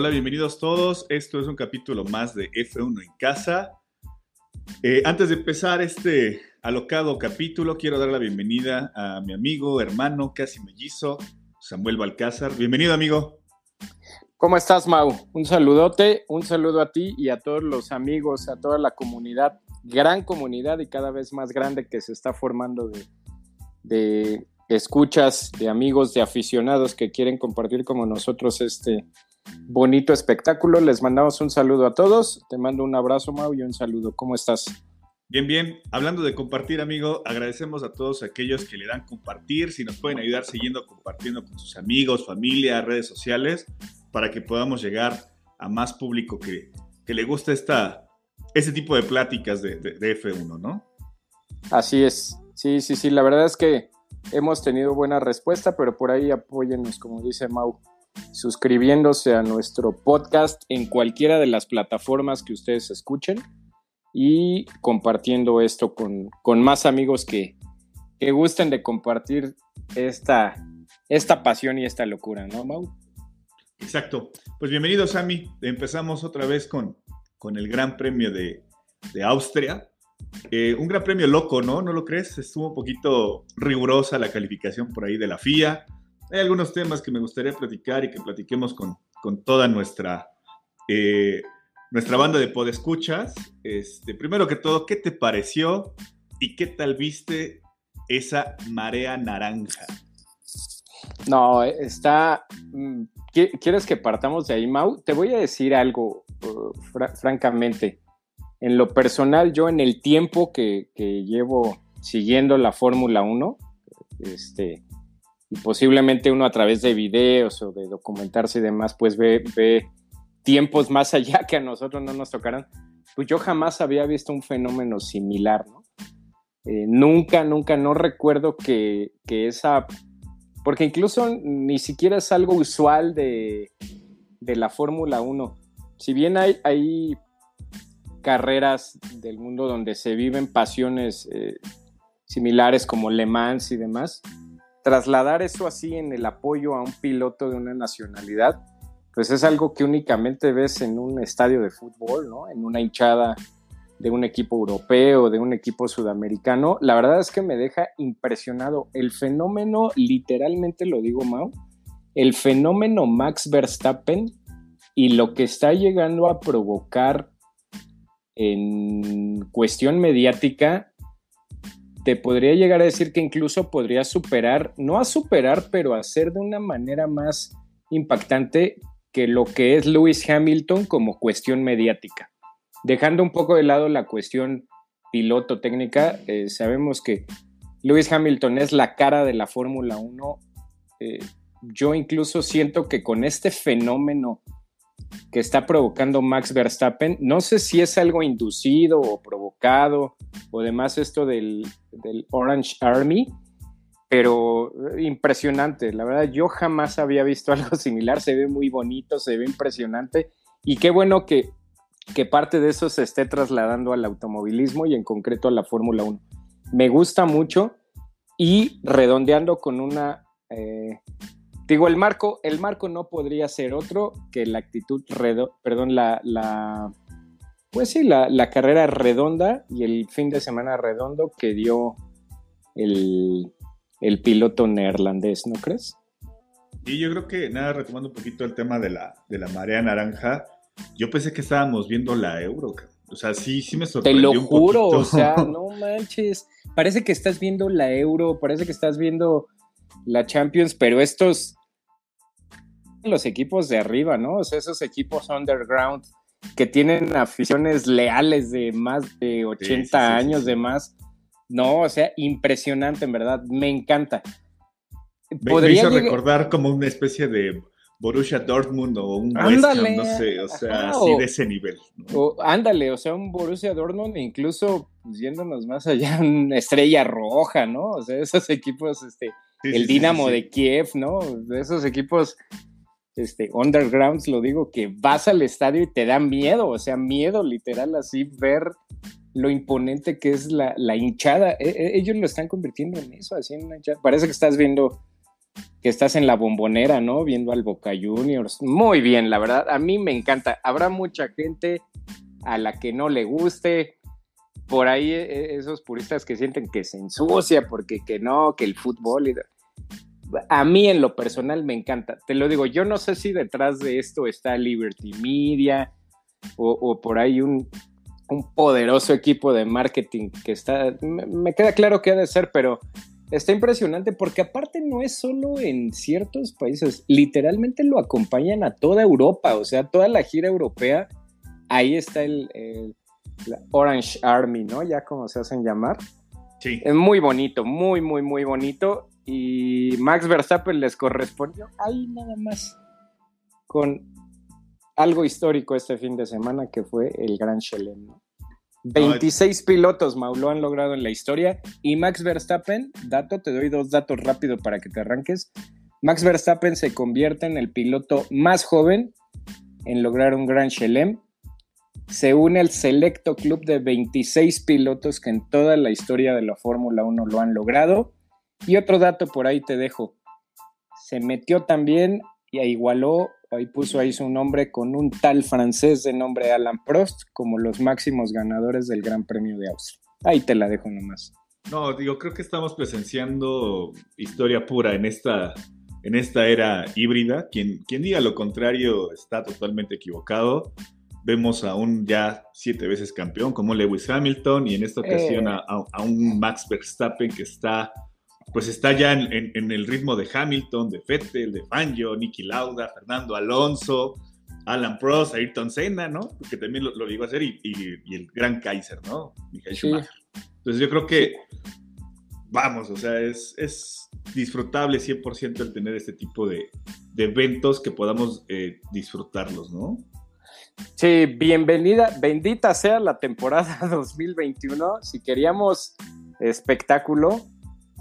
Hola, bienvenidos todos. Esto es un capítulo más de F1 en casa. Eh, antes de empezar este alocado capítulo, quiero dar la bienvenida a mi amigo, hermano, casi mellizo, Samuel Balcázar. Bienvenido, amigo. ¿Cómo estás, Mau? Un saludote, un saludo a ti y a todos los amigos, a toda la comunidad, gran comunidad y cada vez más grande que se está formando de, de escuchas, de amigos, de aficionados que quieren compartir como nosotros este bonito espectáculo. Les mandamos un saludo a todos. Te mando un abrazo, Mau, y un saludo. ¿Cómo estás? Bien, bien. Hablando de compartir, amigo, agradecemos a todos aquellos que le dan compartir. Si nos pueden ayudar siguiendo compartiendo con sus amigos, familia, redes sociales, para que podamos llegar a más público que, que le gusta esta, este tipo de pláticas de, de, de F1, ¿no? Así es. Sí, sí, sí. La verdad es que hemos tenido buena respuesta, pero por ahí apóyennos, como dice Mau suscribiéndose a nuestro podcast en cualquiera de las plataformas que ustedes escuchen y compartiendo esto con, con más amigos que, que, gusten de compartir esta, esta pasión y esta locura, ¿no, Mau? Exacto. Pues bienvenido, Sammy. Empezamos otra vez con, con el Gran Premio de, de Austria. Eh, un gran premio loco, ¿no? ¿No lo crees? Estuvo un poquito rigurosa la calificación por ahí de la FIA hay algunos temas que me gustaría platicar y que platiquemos con, con toda nuestra, eh, nuestra banda de podescuchas. Este, primero que todo, ¿qué te pareció y qué tal viste esa marea naranja? No, está... Mm, ¿Quieres que partamos de ahí, Mau? Te voy a decir algo, uh, fr francamente. En lo personal, yo en el tiempo que, que llevo siguiendo la Fórmula 1, este, y posiblemente uno a través de videos o de documentarse y demás, pues ve, ve tiempos más allá que a nosotros no nos tocarán, pues yo jamás había visto un fenómeno similar. Eh, nunca, nunca, no recuerdo que, que, esa, porque incluso ni siquiera es algo usual de, de la Fórmula 1. Si bien hay, hay carreras del mundo donde se viven pasiones eh, similares como Le Mans y demás, trasladar eso así en el apoyo a un piloto de una nacionalidad, pues es algo que únicamente ves en un estadio de fútbol, ¿no? En una hinchada de un equipo europeo, de un equipo sudamericano. La verdad es que me deja impresionado. El fenómeno, literalmente lo digo, Mau, el fenómeno Max Verstappen y lo que está llegando a provocar en cuestión mediática te podría llegar a decir que incluso podría superar, no a superar, pero a hacer de una manera más impactante que lo que es Lewis Hamilton como cuestión mediática. Dejando un poco de lado la cuestión piloto técnica, eh, sabemos que Lewis Hamilton es la cara de la Fórmula 1. Eh, yo incluso siento que con este fenómeno que está provocando Max Verstappen. No sé si es algo inducido o provocado o demás esto del, del Orange Army, pero impresionante. La verdad, yo jamás había visto algo similar. Se ve muy bonito, se ve impresionante. Y qué bueno que, que parte de eso se esté trasladando al automovilismo y en concreto a la Fórmula 1. Me gusta mucho y redondeando con una eh, Digo, el marco, el marco no podría ser otro que la actitud, perdón, la, la, pues sí, la, la, carrera redonda y el fin de semana redondo que dio el, el piloto neerlandés, ¿no crees? Y yo creo que, nada, retomando un poquito el tema de la, de la marea naranja, yo pensé que estábamos viendo la euro, o sea, sí, sí me sorprendió. Te lo juro, o sea, no manches. Parece que estás viendo la euro, parece que estás viendo la Champions, pero estos los equipos de arriba, ¿no? O sea, esos equipos underground que tienen aficiones leales de más de 80 años de más. No, o sea, impresionante, en verdad, me encanta. Podría me hizo recordar como una especie de Borussia Dortmund o un West Ham, no sé, o sea, así de ese nivel. ándale, o sea, un Borussia Dortmund, incluso pues, yéndonos más allá, una estrella roja, ¿no? O sea, esos equipos, este, el Dinamo de Kiev, ¿no? De esos equipos este, undergrounds, lo digo, que vas al estadio y te da miedo, o sea, miedo literal así ver lo imponente que es la, hinchada. E, e, ellos lo están convirtiendo en eso, así en una hinchada. Parece que estás viendo que estás en la bombonera, ¿no? Viendo al Boca Juniors. Muy bien, la verdad, a mí me encanta. Habrá mucha gente a la que no le guste. Por ahí e, esos puristas que sienten que se ensucia porque que no, que el fútbol. A mí en lo personal me encanta. Te lo digo, yo no sé si detrás de esto está Liberty Media o, por ahí un, poderoso equipo de marketing que está... me queda claro que ha de ser, pero Está impresionante porque aparte no es solo en ciertos países, literalmente lo acompañan a toda Europa, o sea, toda la gira europea, ahí está el, Orange Army, ¿no? Ya como se hacen llamar. Sí. Es muy bonito, muy, muy, muy bonito. Y Max Verstappen les correspondió ahí nada más con algo histórico este fin de semana que fue el Gran Chelem, ¿no? 26 pilotos, Mau, lo han logrado en la historia. Y Max Verstappen, dato, te doy dos datos rápido para que te arranques. Max Verstappen se convierte en el piloto más joven en lograr un Grand Chelem. Se une al selecto club de 26 pilotos que en toda la historia de la Fórmula 1 lo han logrado. Y otro dato por ahí te dejo. Se metió también y igualó ahí puso ahí su nombre con un tal francés de nombre Alan Prost como los máximos ganadores del Gran Premio de Austria. Ahí te la dejo nomás. No, digo, creo que estamos presenciando historia pura en esta, en esta era híbrida. Quien, quien diga lo contrario está totalmente equivocado. Vemos a un ya siete veces campeón como Lewis Hamilton y en esta ocasión eh. a un Max Verstappen que está pues está ya en, el ritmo de Hamilton, de Vettel, de Fangio, Nicky Lauda, Fernando Alonso, Alan Prost, Ayrton Senna, ¿no? Que también lo, lo a hacer, y, el gran Kaiser, ¿no? Michael Schumacher. Entonces yo creo que, vamos, o sea, es, es disfrutable 100% el tener este tipo de, eventos que podamos eh, disfrutarlos, ¿no? Sí, bienvenida, bendita sea la temporada 2021. Si queríamos espectáculo,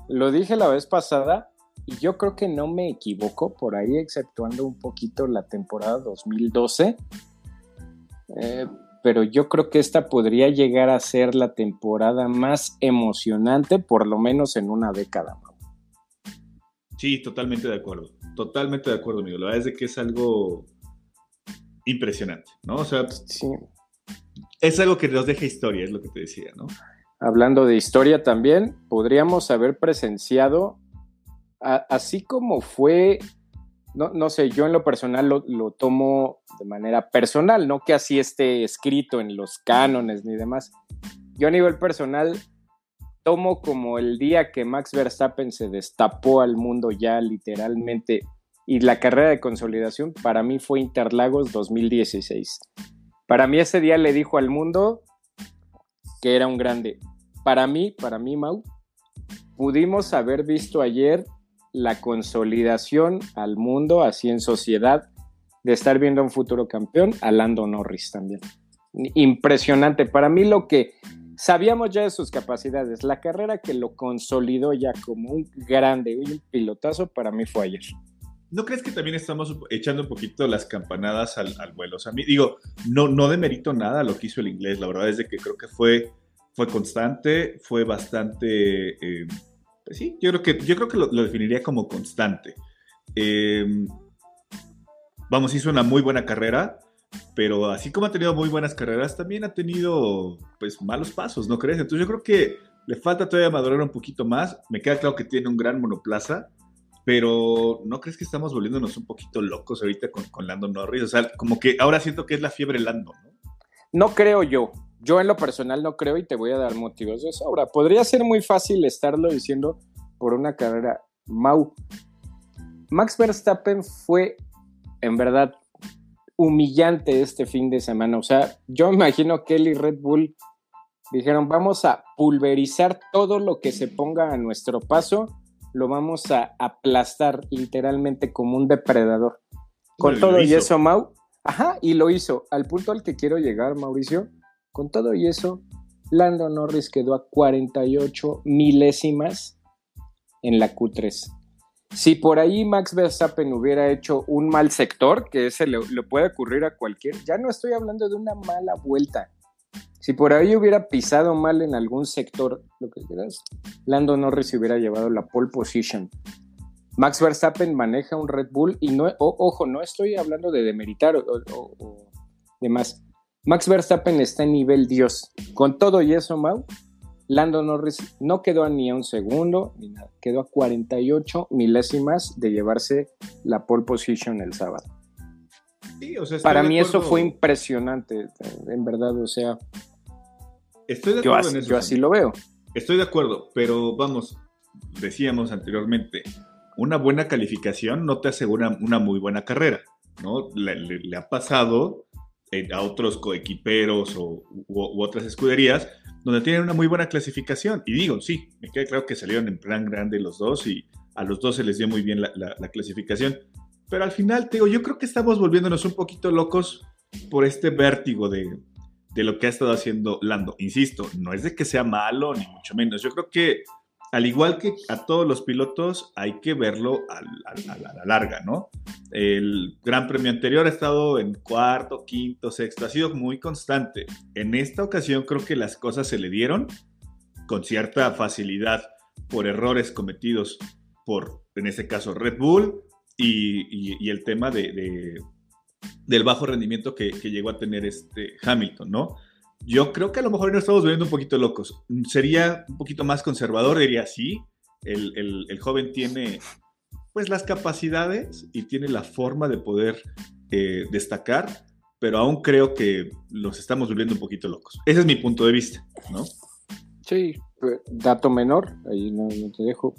lo dije la vez pasada y yo creo que no me equivoco por ahí, exceptuando un poquito la temporada 2012. Eh, pero yo creo que esta podría llegar a ser la temporada más emocionante, por lo menos en una década. Sí, totalmente de acuerdo. Totalmente de acuerdo, amigo. La verdad es que es algo impresionante, ¿no? O sea, sí. es algo que nos deja historia, es lo que te decía, ¿no? Hablando de historia también, podríamos haber presenciado, así como fue, no, no, sé, yo en lo personal lo, lo, tomo de manera personal, no que así esté escrito en los cánones ni demás. Yo a nivel personal tomo como el día que Max Verstappen se destapó al mundo ya literalmente y la carrera de consolidación para mí fue Interlagos 2016. Para mí ese día le dijo al mundo, que era un grande. Para mí, para mí, Mau, pudimos haber visto ayer la consolidación al mundo, así en sociedad, de estar viendo a un futuro campeón, a Lando Norris también. Impresionante. Para mí lo que sabíamos ya de sus capacidades, la carrera que lo consolidó ya como un grande, un pilotazo, para mí fue ayer. ¿No crees que también estamos echando un poquito las campanadas al, vuelo? O sea, digo, no, no demerito nada lo que hizo el inglés. La verdad es de que creo que fue, fue constante, fue bastante. Eh, pues sí, yo creo que, yo creo que lo, definiría como constante. Em, vamos, hizo una muy buena carrera, pero así como ha tenido muy buenas carreras, también ha tenido pues malos pasos, ¿no crees? Entonces yo creo que le falta todavía madurar un poquito más. Me queda claro que tiene un gran monoplaza pero ¿no crees que estamos volviéndonos un poquito locos ahorita con, con Lando Norris? O sea, como que ahora siento que es la fiebre Lando, ¿no? No creo yo. Yo en lo personal no creo y te voy a dar motivos de sobra. Podría ser muy fácil estarlo diciendo por una carrera. Mau, Max Verstappen fue, en verdad, humillante este fin de semana. O sea, yo imagino que él y Red Bull dijeron, vamos a pulverizar todo lo que se ponga a nuestro paso, lo vamos a aplastar literalmente como un depredador. Con todo y eso, Mau, ajá, y lo hizo. Al punto al que quiero llegar, Mauricio, con todo y eso, Lando Norris quedó a 48 milésimas en la Q3. Si por ahí Max Verstappen hubiera hecho un mal sector, que ese le, puede ocurrir a cualquier, ya no estoy hablando de una mala vuelta. Si por ahí hubiera pisado mal en algún sector, lo que quieras, Lando Norris hubiera llevado la pole position. Max Verstappen maneja un Red Bull y no, ojo, no estoy hablando de demeritar o, o demás. Max Verstappen está en nivel Dios. Con todo y eso, Mau, Lando Norris no quedó ni a un segundo, ni nada, quedó a 48 milésimas de llevarse la pole position el sábado. Para mí eso fue impresionante, en verdad, o sea. Estoy de acuerdo yo, en eso. Yo así lo veo. Estoy de acuerdo, pero vamos, decíamos anteriormente, una buena calificación no te asegura una muy buena carrera, ¿no? Le, ha pasado eh, a otros coequiperos o, u otras escuderías donde tienen una muy buena clasificación. Y digo, sí, me queda claro que salieron en plan grande los dos y a los dos se les dio muy bien la, clasificación. Pero al final, te digo, yo creo que estamos volviéndonos un poquito locos por este vértigo de, de lo que ha estado haciendo Lando. Insisto, no es de que sea malo, ni mucho menos. Yo creo que al igual que a todos los pilotos, hay que verlo a, la larga, ¿no? El Gran Premio anterior ha estado en cuarto, quinto, sexto, ha sido muy constante. En esta ocasión creo que las cosas se le dieron con cierta facilidad por errores cometidos por, en este caso, Red Bull y, el tema de, del bajo rendimiento que, llegó a tener este Hamilton, ¿no? Yo creo que a lo mejor nos estamos volviendo un poquito locos. Sería un poquito más conservador, diría sí. El, joven tiene pues las capacidades y tiene la forma de poder eh, destacar, pero aún creo que los estamos volviendo un poquito locos. Ese es mi punto de vista, ¿no? Sí, dato menor, ahí no, te dejo.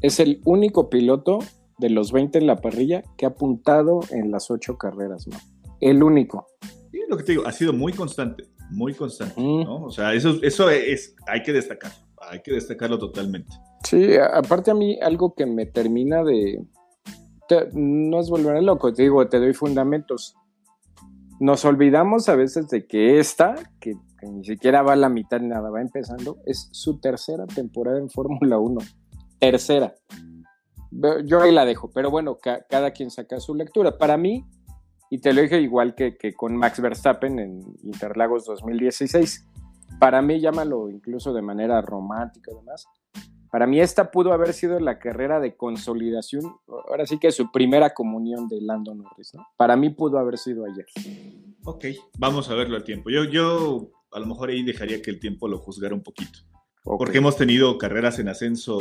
Es el único piloto de los 20 en la parrilla que ha apuntado en las 8 carreras, ¿no? El único. Sí, lo que te digo, ha sido muy constante muy constante, ¿no? O sea, eso, eso es, hay que destacarlo, hay que destacarlo totalmente. Sí, aparte a mí algo que me termina de... no es volver loco, te digo, te doy fundamentos. Nos olvidamos a veces de que esta, que, ni siquiera va a la mitad ni nada, va empezando, es su tercera temporada en Fórmula 1. Tercera. Yo ahí la dejo, pero bueno, cada quien saca su lectura. Para mí, y te lo dije igual que, con Max Verstappen en Interlagos 2016. Para mí, llámalo incluso de manera romántica y demás. Para mí esta pudo haber sido la carrera de consolidación, ahora sí que su primera comunión de Lando Norris, ¿no? Para mí pudo haber sido ayer. Ok, vamos a verlo al tiempo. Yo, yo a lo mejor ahí dejaría que el tiempo lo juzgara un poquito. Porque hemos tenido carreras en ascenso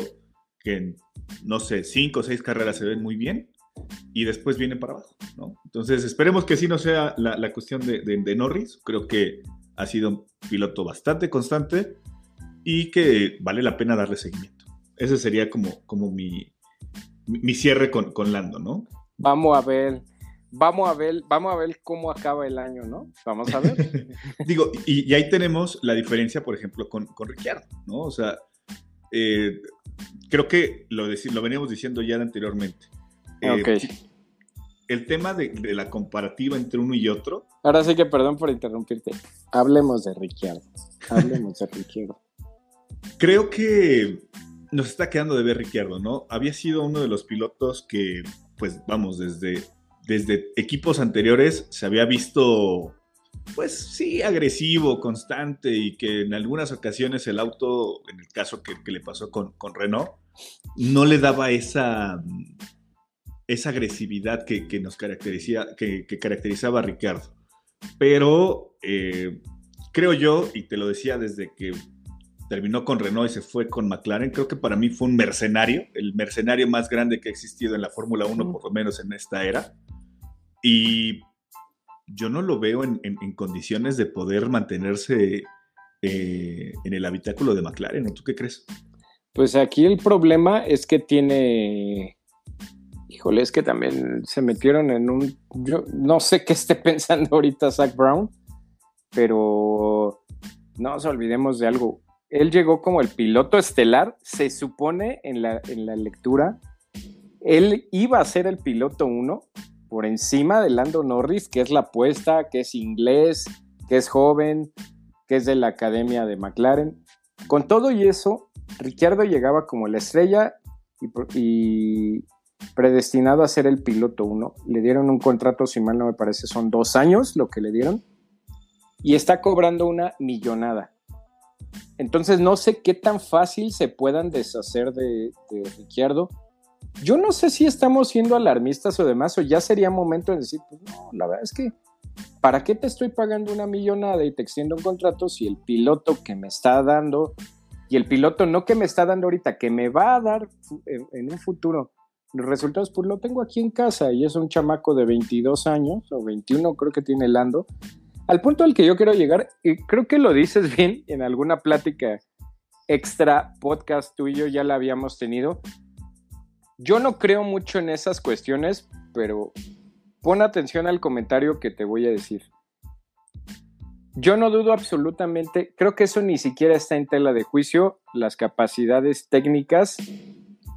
que no sé, cinco o seis carreras se ven muy bien y después viene para abajo, ¿no? Entonces esperemos que sí no sea la, cuestión de, Norris, creo que ha sido un piloto bastante constante y que vale la pena darle seguimiento. Ese sería como, como mi, mi cierre con, con, Lando, ¿no? Vamos a ver, vamos a ver, vamos a ver cómo acaba el año, ¿no? Vamos a ver. Digo, y, ahí tenemos la diferencia, por ejemplo, con, con Ricciardo, ¿no? O sea, eh, creo que lo, lo veníamos diciendo ya anteriormente eh, el tema de, la comparativa entre uno y otro. Ahora sí que perdón por interrumpirte. Hablemos de Ricciardo. Hablemos de Ricciardo. Creo que nos está quedando de ver Ricciardo, ¿no? Había sido uno de los pilotos que, pues vamos, desde, desde equipos anteriores se había visto, pues sí, agresivo, constante y que en algunas ocasiones el auto, en el caso que, le pasó con, con Renault, no le daba esa esa agresividad que, nos caracteriza, que, caracterizaba a Ricardo. Pero eh, creo yo, y te lo decía desde que terminó con Renault y se fue con McLaren, creo que para mí fue un mercenario, el mercenario más grande que ha existido en la Fórmula 1, por lo menos en esta era. Y yo no lo veo en, condiciones de poder mantenerse eh, en el habitáculo de McLaren, ¿no? ¿Tú qué crees? Pues aquí el problema es que tiene Híjole, es que también se metieron en un. Yo no sé qué esté pensando ahorita Zach Brown, pero no nos olvidemos de algo. Él llegó como el piloto estelar, se supone en la, en la lectura. Él iba a ser el piloto uno por encima de Lando Norris, que es la apuesta, que es inglés, que es joven, que es de la academia de McLaren. Con todo y eso, Ricciardo llegaba como la estrella y, predestinado a ser el piloto uno. Le dieron un contrato, si mal no me parece, son dos años lo que le dieron. Y está cobrando una millonada. Entonces no sé qué tan fácil se puedan deshacer de, de Ricciardo. Yo no sé si estamos siendo alarmistas o demás, o ya sería momento de decir, pues no, la verdad es que ¿para qué te estoy pagando una millonada y te extiendo un contrato si el piloto que me está dando, y el piloto no que me está dando ahorita, que me va a dar en, un futuro los resultados, pues lo tengo aquí en casa y es un chamaco de 22 años o 21 creo que tiene Lando. Al punto al que yo quiero llegar, y creo que lo dices bien en alguna plática extra podcast tú y yo ya la habíamos tenido. Yo no creo mucho en esas cuestiones, pero pon atención al comentario que te voy a decir. Yo no dudo absolutamente, creo que eso ni siquiera está en tela de juicio, las capacidades técnicas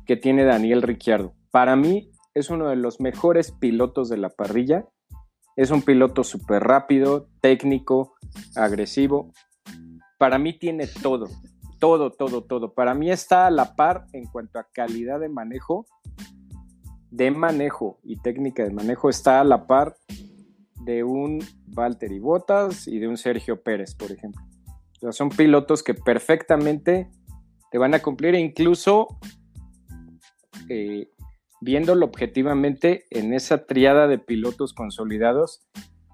que tiene Daniel Ricciardo. Para mí es uno de los mejores pilotos de la parrilla. Es un piloto súper rápido, técnico, agresivo. Para mí tiene todo, todo, todo, todo. Para mí está a la par en cuanto a calidad de manejo de manejo y técnica de manejo está a la par de un Valtteri Bottas y de un Sergio Pérez, por ejemplo. son pilotos que perfectamente te van a cumplir incluso eh, viéndolo objetivamente en esa triada de pilotos consolidados,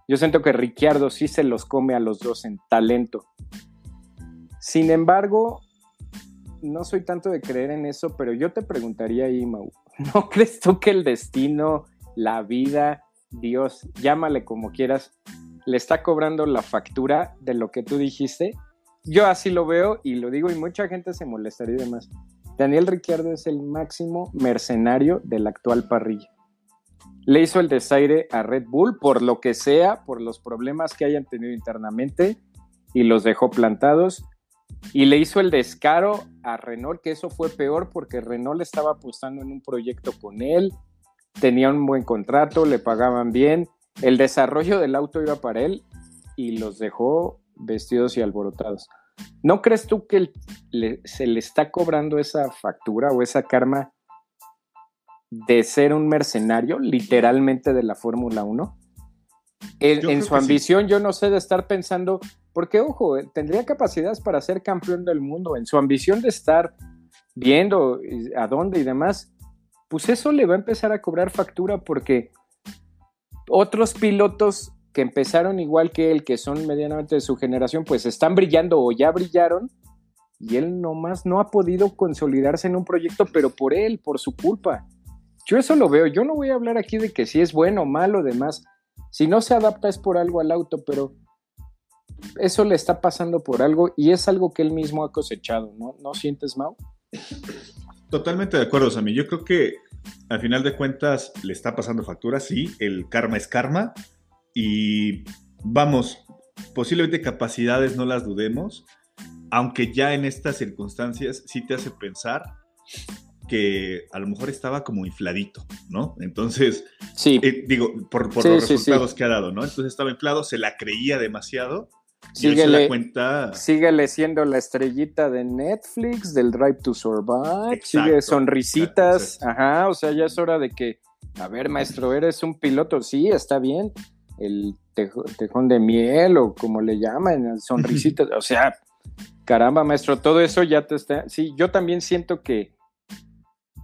yo siento que Ricciardo sí se los come a los dos en talento. Sin embargo, no soy tanto de creer en eso, pero yo te preguntaría ahí, Mau, ¿no crees tú que el destino, la vida, Dios, llámale como quieras, le está cobrando la factura de lo que tú dijiste? Yo así lo veo y lo digo y mucha gente se molestaría de más. Daniel Ricciardo es el máximo mercenario de la actual parrilla. Le hizo el desaire a Red Bull por lo que sea, por los problemas que hayan tenido internamente y los dejó plantados y le hizo el descaro a Renault, que eso fue peor porque Renault estaba apostando en un proyecto con él, tenía un buen contrato, le pagaban bien, el desarrollo del auto iba para él y los dejó vestidos y alborotados. ¿No crees tú que se le está cobrando esa factura o esa karma de ser un mercenario, literalmente de la Fórmula 1? En, su ambición, yo no sé de estar pensando, porque ojo, eh, tendría capacidades para ser campeón del mundo, en su ambición de estar viendo a dónde y demás, pues eso le va a empezar a cobrar factura porque otros pilotos que empezaron igual que él, que son medianamente de su generación, pues están brillando o ya brillaron y él nomás no ha podido consolidarse en un proyecto, pero por él, por su culpa. Yo eso lo veo, yo no voy a hablar aquí de que si es bueno o malo, demás. Si no se adapta es por algo al auto, pero eso le está pasando por algo y es algo que él mismo ha cosechado, ¿no? ¿No sientes, Mau? Totalmente de acuerdo, Sammy. Yo creo que al final de cuentas le está pasando factura, sí, el karma es karma y vamos, posiblemente capacidades no las dudemos, aunque ya en estas circunstancias sí te hace pensar que a lo mejor estaba como infladito, ¿no? Entonces, sí. Eh, digo, por, los resultados que ha dado, ¿no? Entonces estaba inflado, se la creía demasiado. Síguele, cuenta... síguele siendo la estrellita de Netflix, del Drive to Survive, sigue sonrisitas, ajá, o sea, ya es hora de que, a ver, maestro, eres un piloto, sí, está bien, el tejón de miel o como le llaman, sonrisitas, o sea, caramba, maestro, todo eso ya te está, sí, yo también siento que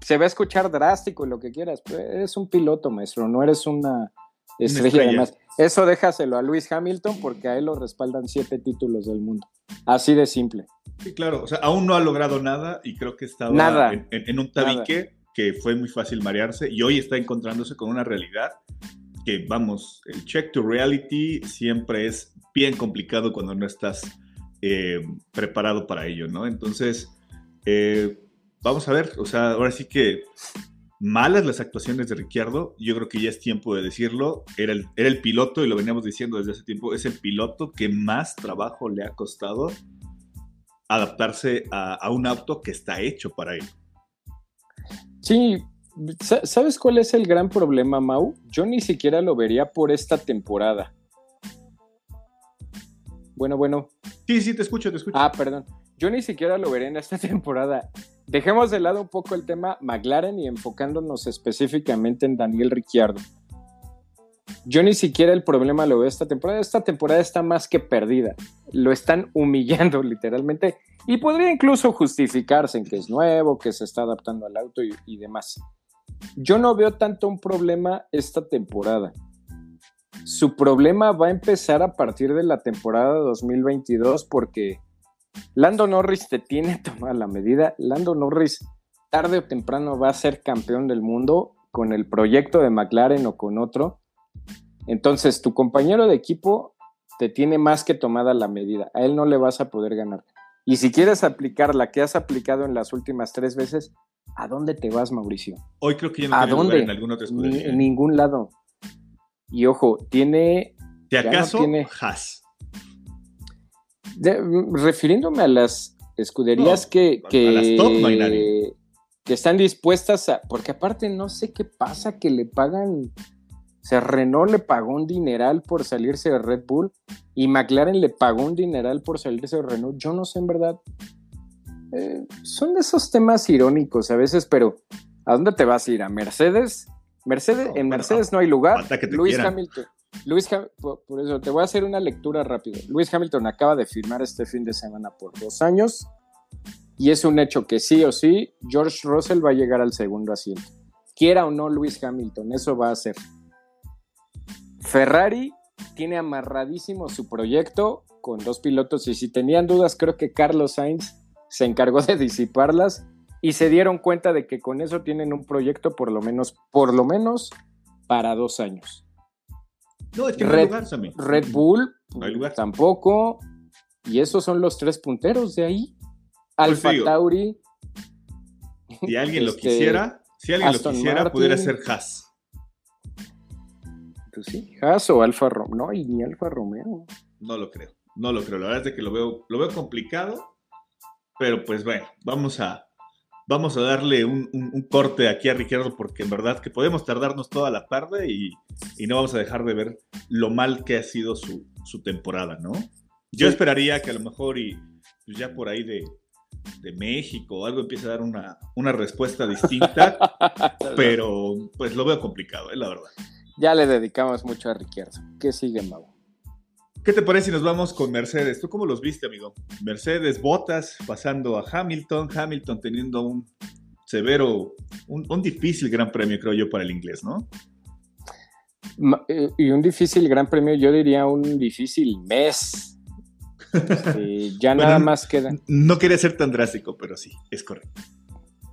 se va a escuchar drástico y lo que quieras, pero eres un piloto, maestro, no eres una estrella, además. Eso déjaselo a Luis Hamilton porque a él lo respaldan siete títulos del mundo. Así de simple. Sí, claro, o sea, aún no ha logrado nada y creo que estaba En, un tabique que fue muy fácil marearse y hoy está encontrándose con una realidad que, vamos, el check to reality siempre es bien complicado cuando no estás eh, preparado para ello, ¿no? Entonces, eh, vamos a ver, o sea, ahora sí que malas las actuaciones de Ricciardo. Yo creo que ya es tiempo de decirlo. Era el, era el piloto, y lo veníamos diciendo desde hace tiempo, es el piloto que más trabajo le ha costado adaptarse a, a un auto que está hecho para él. Sí, ¿sabes cuál es el gran problema, Mau? Yo ni siquiera lo vería por esta temporada. Bueno, bueno. Sí, sí, te escucho, te escucho. Ah, perdón. Yo ni siquiera lo veré en esta temporada. Dejemos de lado un poco el tema McLaren y enfocándonos específicamente en Daniel Ricciardo. Yo ni siquiera el problema lo veo esta temporada. Esta temporada está más que perdida. Lo están humillando literalmente y podría incluso justificarse en que es nuevo, que se está adaptando al auto y, y demás. Yo no veo tanto un problema esta temporada. Su problema va a empezar a partir de la temporada 2022 porque Lando Norris te tiene tomada la medida. Lando Norris tarde o temprano va a ser campeón del mundo con el proyecto de McLaren o con otro. Entonces, tu compañero de equipo te tiene más que tomada la medida. A él no le vas a poder ganar. Y si quieres aplicar la que has aplicado en las últimas tres veces, ¿a dónde te vas, Mauricio? Hoy creo que ya no ¿A dónde? lugar en alguna otra escudería. en ningún lado. Y ojo, tiene. Si no acaso, tiene- Haas. De- refiriéndome a las escuderías No, que, que, a las top no hay nadie. que están dispuestas a. Porque aparte, no sé qué pasa que le pagan. O sea, Renault le pagó un dineral por salirse de Red Bull y McLaren le pagó un dineral por salirse de Renault. Yo no sé en verdad. Eh, son de esos temas irónicos a veces, pero ¿a dónde te vas a ir? ¿A Mercedes? Mercedes No, en Mercedes no hay lugar. Luis quieran. Hamilton. Luis por, por eso te voy a hacer una lectura rápida. Luis Hamilton acaba de firmar este fin de semana por dos años y es un hecho que sí o sí George Russell va a llegar al segundo asiento. Quiera o no Luis Hamilton, eso va a ser. Ferrari tiene amarradísimo su proyecto con dos pilotos y si tenían dudas creo que Carlos Sainz se encargó de disiparlas y se dieron cuenta de que con eso tienen un proyecto por lo menos, por lo menos para dos años. No, es que no hay Red- lugar, Sammy. Red Bull No hay lugar. tampoco. Y esos son los tres punteros de ahí. Pues Alfa digo, Tauri. Si alguien lo este, quisiera, si alguien Aston lo quisiera, Martin. pudiera ser Haas. Pues sí, Haas o Alfa Romeo. No, y ni Alfa Romeo. No lo creo. No lo creo. La verdad es que lo veo, lo veo complicado. Pero pues bueno, vamos a, vamos a darle un, un- un corte aquí a Ricardo porque en verdad que podemos tardarnos toda la tarde y, y no vamos a dejar de ver lo mal que ha sido su, su temporada, ¿no? Yo Sí. esperaría que a lo mejor y pues ya por ahí de, de México o algo empiece a dar una, una respuesta distinta, pero pues lo veo complicado, ¿eh? la verdad. Ya le dedicamos mucho a Ricciardo. ¿Qué sigue, Mau? ¿Qué te parece si nos vamos con Mercedes? ¿Tú cómo los viste, amigo? Mercedes, Botas, pasando a Hamilton, Hamilton teniendo un severo, un, un difícil gran premio, creo yo, para el inglés, ¿no? Eh, Y un difícil gran premio, yo diría un difícil mes. Este, ya Bueno, nada más quedan. No quería ser tan drástico, pero sí, es correcto.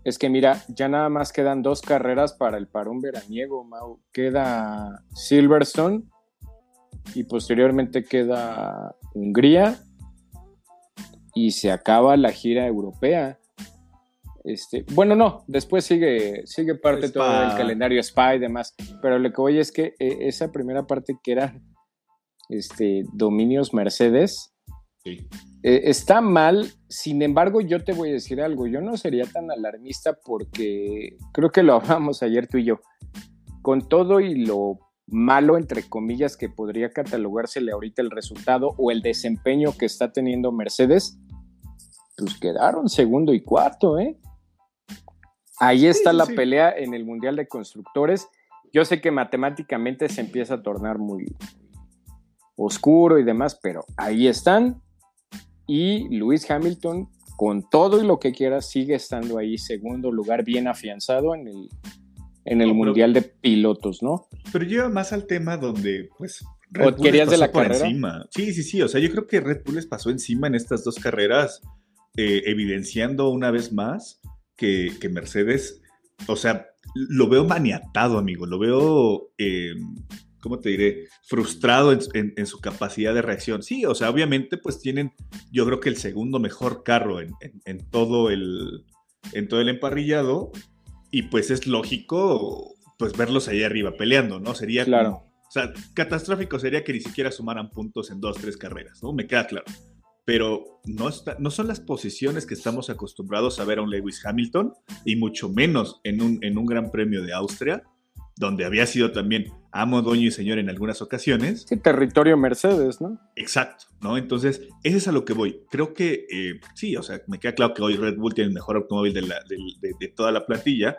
Es que mira, ya nada más quedan dos carreras para el parón veraniego, Mau. Queda Silverstone y posteriormente queda Hungría y se acaba la gira europea. Este, bueno, no, después sigue, sigue parte Spa. todo el calendario Spa y demás, pero lo que voy es que eh, esa primera parte que era este, dominios Mercedes, Sí. eh, está mal, sin embargo, yo te voy a decir algo. Yo no sería tan alarmista porque creo que lo hablamos ayer tú y yo. Con todo y lo malo, entre comillas, que podría catalogársele ahorita el resultado o el desempeño que está teniendo Mercedes, pues quedaron segundo y cuarto, ¿eh? Ahí está sí, la sí. pelea en el Mundial de Constructores. Yo sé que matemáticamente se empieza a tornar muy oscuro y demás, pero ahí están. Y Luis Hamilton, con todo y lo que quiera, sigue estando ahí, segundo lugar, bien afianzado en el, en el No, pero- Mundial de Pilotos, ¿no? Pero lleva más al tema donde, pues, ¿O Bull querías les de la por carrera? encima. Sí, sí, sí. O sea, yo creo que Red Bull les pasó encima en estas dos carreras, eh, evidenciando una vez más que, que Mercedes, o sea, lo veo maniatado, amigo. Lo veo, eh, ¿cómo te diré? Frustrado en, en- en su capacidad de reacción. Sí, o sea, obviamente, pues tienen, yo creo que el segundo mejor carro en- en todo el, en todo el emparrillado. Y pues es lógico pues verlos ahí arriba peleando, ¿no? Sería Claro. o sea, catastrófico sería que ni siquiera sumaran puntos en dos, tres carreras, ¿no? Me queda claro. Pero no, está, no son las posiciones que estamos acostumbrados a ver a un Lewis Hamilton, y mucho menos en un, en un Gran Premio de Austria, donde había sido también amo, dueño y señor en algunas ocasiones. Sí, territorio Mercedes, ¿no? Exacto, ¿no? Entonces, ese es a lo que voy. Creo que eh, sí, o sea, me queda claro que hoy Red Bull tiene el mejor automóvil de, la- de- de toda la plantilla,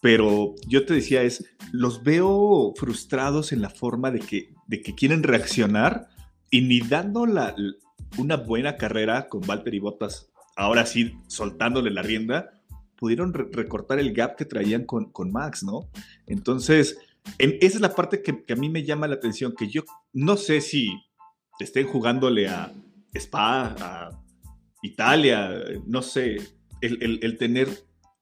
pero yo te decía es, los veo frustrados en la forma de que, de que quieren reaccionar y ni dando la, una buena carrera con Valtteri Bottas, ahora sí, soltándole la rienda, pudieron re- recortar el gap que traían con, con Max, ¿no? Entonces, en- esa es la parte que, a mí me llama la atención, que yo no sé si estén jugándole a Spa, a Italia, no sé, el, el- el tener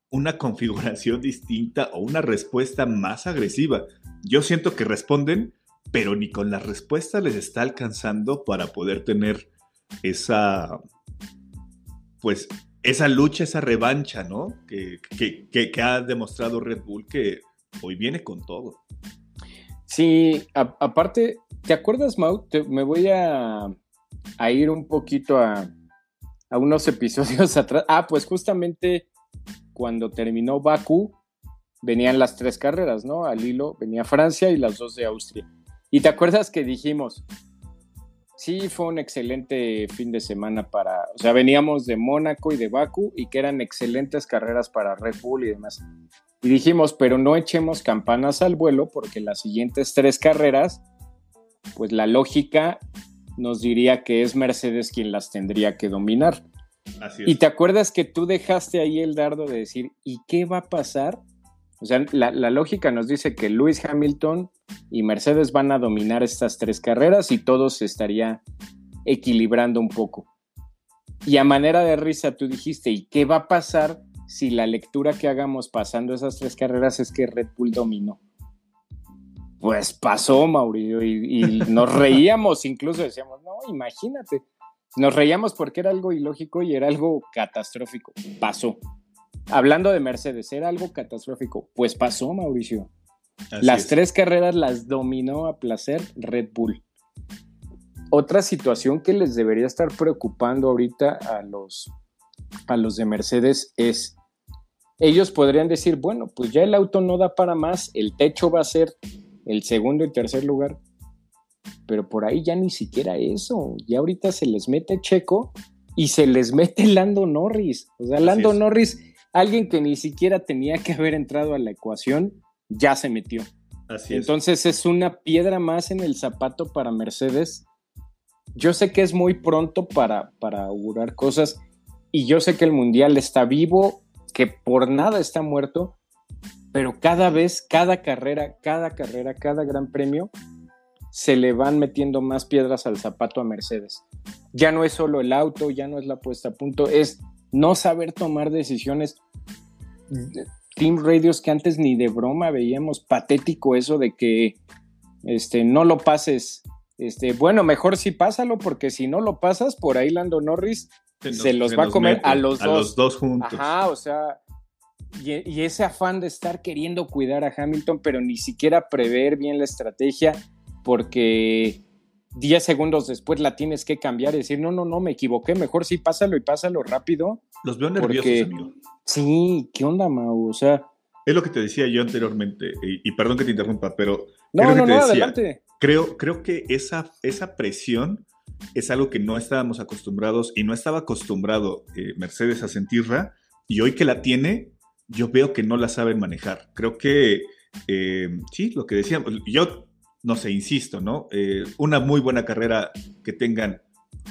una configuración distinta o una respuesta más agresiva. Yo siento que responden, pero ni con la respuesta les está alcanzando para poder tener esa, pues, esa lucha, esa revancha, ¿no? Que, que- que- ha demostrado Red Bull que hoy viene con todo. Sí, aparte, ¿te acuerdas, Mau? Me voy a, a ir un poquito a, a unos episodios atrás. Ah, pues justamente cuando terminó Baku, venían las tres carreras, ¿no? Al hilo venía Francia y las dos de Austria. Y te acuerdas que dijimos, sí, fue un excelente fin de semana para, o sea, veníamos de Mónaco y de Baku y que eran excelentes carreras para Red Bull y demás. Y dijimos, pero no echemos campanas al vuelo porque las siguientes tres carreras, pues la lógica nos diría que es Mercedes quien las tendría que dominar. Así es. Y te acuerdas que tú dejaste ahí el dardo de decir, ¿y qué va a pasar? O sea, la, la lógica nos dice que Lewis Hamilton y Mercedes van a dominar estas tres carreras y todo se estaría equilibrando un poco. Y a manera de risa tú dijiste, ¿y qué va a pasar si la lectura que hagamos pasando esas tres carreras es que Red Bull dominó? Pues pasó, Mauricio, y, y nos reíamos, incluso decíamos, no, imagínate. Nos reíamos porque era algo ilógico y era algo catastrófico. Pasó. Hablando de Mercedes, era algo catastrófico. Pues pasó, Mauricio. Así Las es. tres carreras las dominó a placer Red Bull. Otra situación que les debería estar preocupando ahorita a los, a los de Mercedes es, ellos podrían decir, bueno, pues ya el auto no da para más, el techo va a ser el segundo y tercer lugar, pero por ahí ya ni siquiera eso, ya ahorita se les mete Checo y se les mete Lando Norris. O sea, Así Lando es. Norris, alguien que ni siquiera tenía que haber entrado a la ecuación, ya se metió. Así es. Entonces es una piedra más en el zapato para Mercedes. Yo sé que es muy pronto para, para augurar cosas y yo sé que el Mundial está vivo, que por nada está muerto, pero cada vez, cada carrera, cada carrera, cada gran premio, se le van metiendo más piedras al zapato a Mercedes. Ya no es solo el auto, ya no es la puesta a punto, es no saber tomar decisiones. Team Radios que antes ni de broma veíamos patético eso de que este, no lo pases. Este, bueno, mejor sí pásalo, porque si no lo pasas, por ahí Lando Norris nos- se los va a comer mete a los a dos. los dos juntos. Ajá, o sea, y, y ese afán de estar queriendo cuidar a Hamilton, pero ni siquiera prever bien la estrategia, porque 10 segundos después la tienes que cambiar y decir, no, no, no, me equivoqué, mejor sí pásalo y pásalo rápido. Los veo nerviosos, Porque- amigo. Sí, ¿qué onda, Mau? O sea, Es lo que te decía yo anteriormente, y, y perdón que te interrumpa, pero no, Creo que no, no, decía. adelante. creo, creo que esa, esa presión es algo que no estábamos acostumbrados y no estaba acostumbrado eh, Mercedes a sentirla, y hoy que la tiene, yo veo que no la saben manejar. Creo que, eh, sí, lo que decíamos, yo no sé, insisto, ¿no? Eh, una muy buena carrera que tengan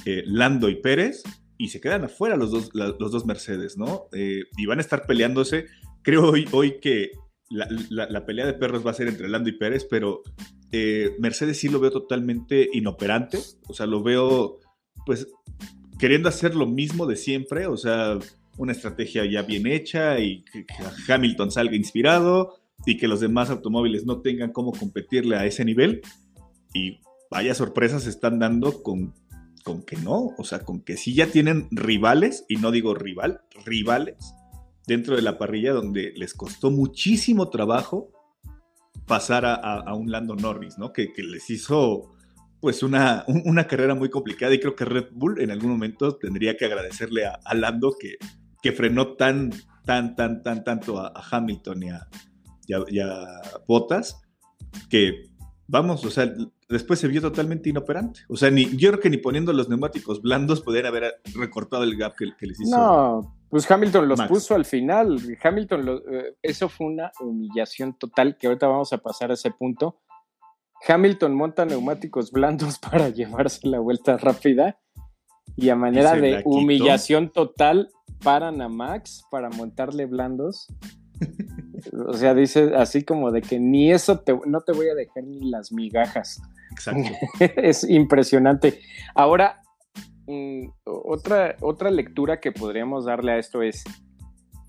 eh, Lando y Pérez y se quedan afuera los dos, los dos Mercedes, ¿no? Eh, y van a estar peleándose. Creo hoy, hoy que la, la- pelea de perros va a ser entre Lando y Pérez, pero Mercedes sí lo veo totalmente inoperante. O sea, lo veo, pues, queriendo hacer lo mismo de siempre. O sea, una estrategia ya bien hecha y que Hamilton salga inspirado y que los demás automóviles no tengan cómo competirle a ese nivel. Y vaya sorpresas se están dando con, con que no, o sea, con que sí ya tienen rivales, y no digo rival, rivales, dentro de la parrilla donde les costó muchísimo trabajo pasar a, un Lando Norris, ¿no? Que, les hizo pues una, una, carrera muy complicada y creo que Red Bull en algún momento tendría que agradecerle a, Lando que, que, frenó tan, tan, tan, tan, tanto a, Hamilton y a, y a, Bottas que, vamos, o sea, después se vio totalmente inoperante. O sea, ni, yo creo que ni poniendo los neumáticos blandos podían haber recortado el gap que, les hizo. No, pues Hamilton los puso al final. Hamilton, eh, eso fue una humillación total, que ahorita vamos a pasar a ese punto. Hamilton monta neumáticos blandos para llevarse la vuelta rápida y a manera de humillación total paran a Max para montarle blandos. O sea, dice así como de que ni eso te, no te voy a dejar ni las migajas. Exacto. es impresionante. Ahora, mm, otra, otra lectura que podríamos darle a esto es,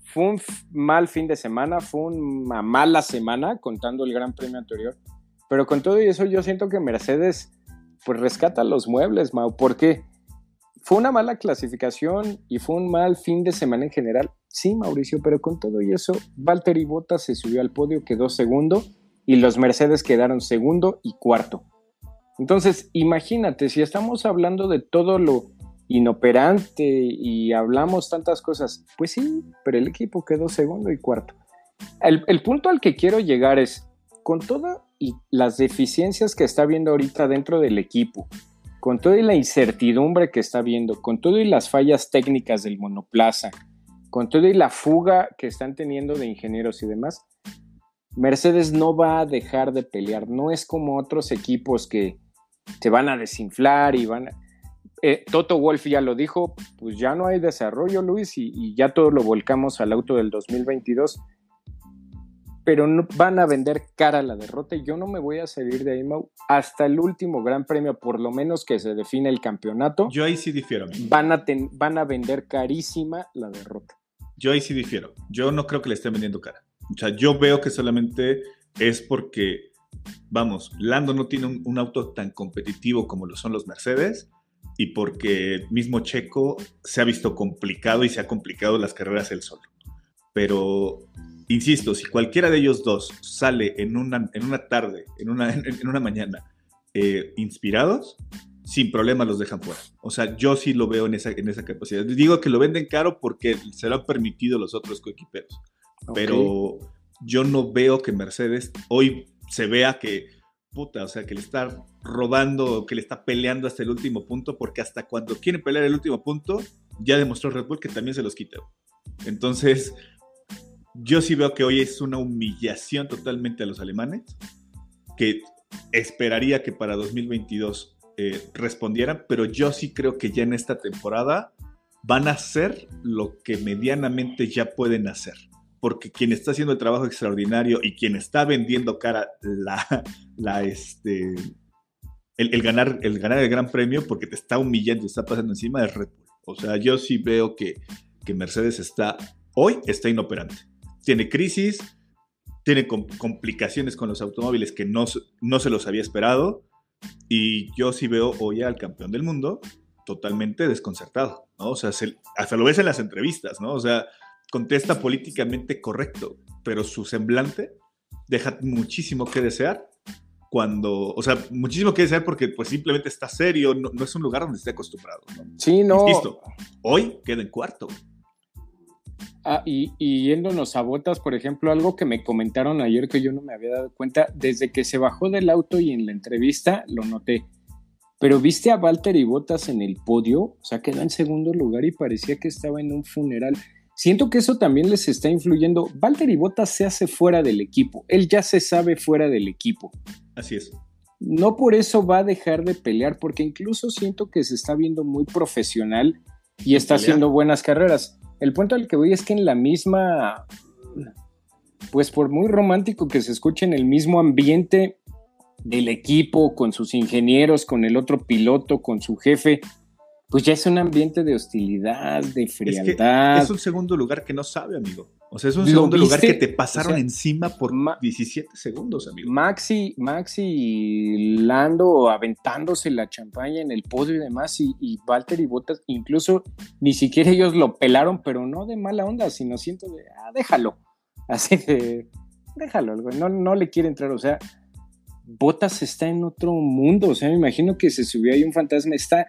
fue un mal fin de semana, fue una mala semana, contando el Gran Premio anterior, pero con todo eso yo siento que Mercedes pues rescata los muebles, Mau, porque fue una mala clasificación y fue un mal fin de semana en general. Sí, Mauricio, pero con todo eso, Valtteri Bottas se subió al podio, quedó segundo y los Mercedes quedaron segundo y cuarto. Entonces, imagínate, si estamos hablando de todo lo inoperante y hablamos tantas cosas, pues sí, pero el equipo quedó segundo y cuarto. El, punto al que quiero llegar es, con todas las deficiencias que está viendo ahorita dentro del equipo, con toda la incertidumbre que está viendo, con todas las fallas técnicas del monoplaza, con toda la fuga que están teniendo de ingenieros y demás, Mercedes no va a dejar de pelear. No es como otros equipos que se van a desinflar y van a... Eh, Toto Wolf ya lo dijo, pues ya no hay desarrollo, Luis, y, ya todo lo volcamos al auto del 2022. Pero no, van a vender cara la derrota y yo no me voy a salir de ahí, hasta el último gran premio, por lo menos que se define el campeonato. Yo ahí sí difiero. Van a, van a vender carísima la derrota. Yo ahí sí difiero. Yo no creo que le estén vendiendo cara. O sea, yo veo que solamente es porque vamos, Lando no tiene un, auto tan competitivo como lo son los Mercedes y porque mismo Checo se ha visto complicado y se ha complicado las carreras él solo. Pero, insisto, si cualquiera de ellos dos sale en una, en una tarde, en una, en, una mañana, eh, inspirados, sin problema los dejan fuera. O sea, yo sí lo veo en esa, en esa capacidad. Digo que lo venden caro porque se lo han permitido los otros coequiperos. Pero yo no veo que Mercedes hoy se vea que, puta, o sea, que le está robando, que le está peleando hasta el último punto, porque hasta cuando quiere pelear el último punto, ya demostró Red Bull que también se los quita. Entonces, yo sí veo que hoy es una humillación totalmente a los alemanes, que esperaría que para 2022 eh, respondieran, pero yo sí creo que ya en esta temporada van a hacer lo que medianamente ya pueden hacer porque quien está haciendo el trabajo extraordinario y quien está vendiendo cara la, la este, el, ganar, el ganar el gran premio porque te está humillando, te está pasando encima de Red Bull. O sea, yo sí veo que, que Mercedes está, hoy está inoperante. Tiene crisis, tiene complicaciones con los automóviles que no, no se los había esperado. Y yo sí veo hoy al campeón del mundo totalmente desconcertado, ¿no? O sea, hasta lo ves en las entrevistas, ¿no? O sea, contesta políticamente correcto, pero su semblante deja muchísimo que desear cuando, o sea, muchísimo que desear porque pues simplemente está serio, no, es un lugar donde esté acostumbrado. Sí, no. Hoy queda en cuarto. Ah, y, y, yéndonos a botas, por ejemplo, algo que me comentaron ayer que yo no me había dado cuenta, desde que se bajó del auto y en la entrevista lo noté. Pero viste a Walter y Botas en el podio, o sea, quedó en segundo lugar y parecía que estaba en un funeral. Siento que eso también les está influyendo. Valtteri Bottas se hace fuera del equipo. Él ya se sabe fuera del equipo. Así es. No por eso va a dejar de pelear, porque incluso siento que se está viendo muy profesional y está haciendo buenas carreras. El punto al que voy es que en la misma, pues por muy romántico que se escuche en el mismo ambiente del equipo, con sus ingenieros, con el otro piloto, con su jefe, pues ya es un ambiente de hostilidad, de frialdad. Es, un segundo lugar que no sabe, amigo. O sea, es un segundo lugar que te pasaron encima por 17 segundos, amigo. Maxi, Maxi Lando aventándose la champaña en el podio y demás, y, y Walter y Bottas, incluso ni siquiera ellos lo pelaron, pero no de mala onda, sino siento de, ah, déjalo. Así de, déjalo, no, no le quiere entrar, o sea, Botas está en otro mundo, o sea, me imagino que se subió ahí un fantasma, está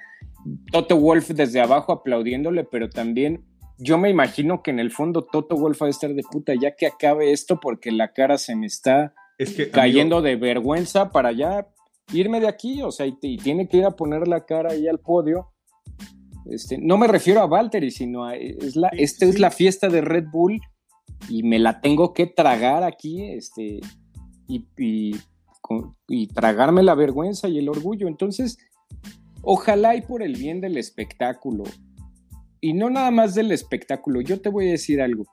Toto Wolf desde abajo aplaudiéndole, pero también yo me imagino que en el fondo Toto Wolf va a estar de puta ya que acabe esto porque la cara se me está cayendo de vergüenza para ya irme de aquí, o sea, y, tiene que ir a poner la cara ahí al podio. Este, no me refiero a Valtteri, sino a es la, esta es la fiesta de Red Bull y me la tengo que tragar aquí, este, y, y tragarme la vergüenza y el orgullo. Entonces, ojalá y por el bien del espectáculo, y no nada más del espectáculo, yo te voy a decir algo.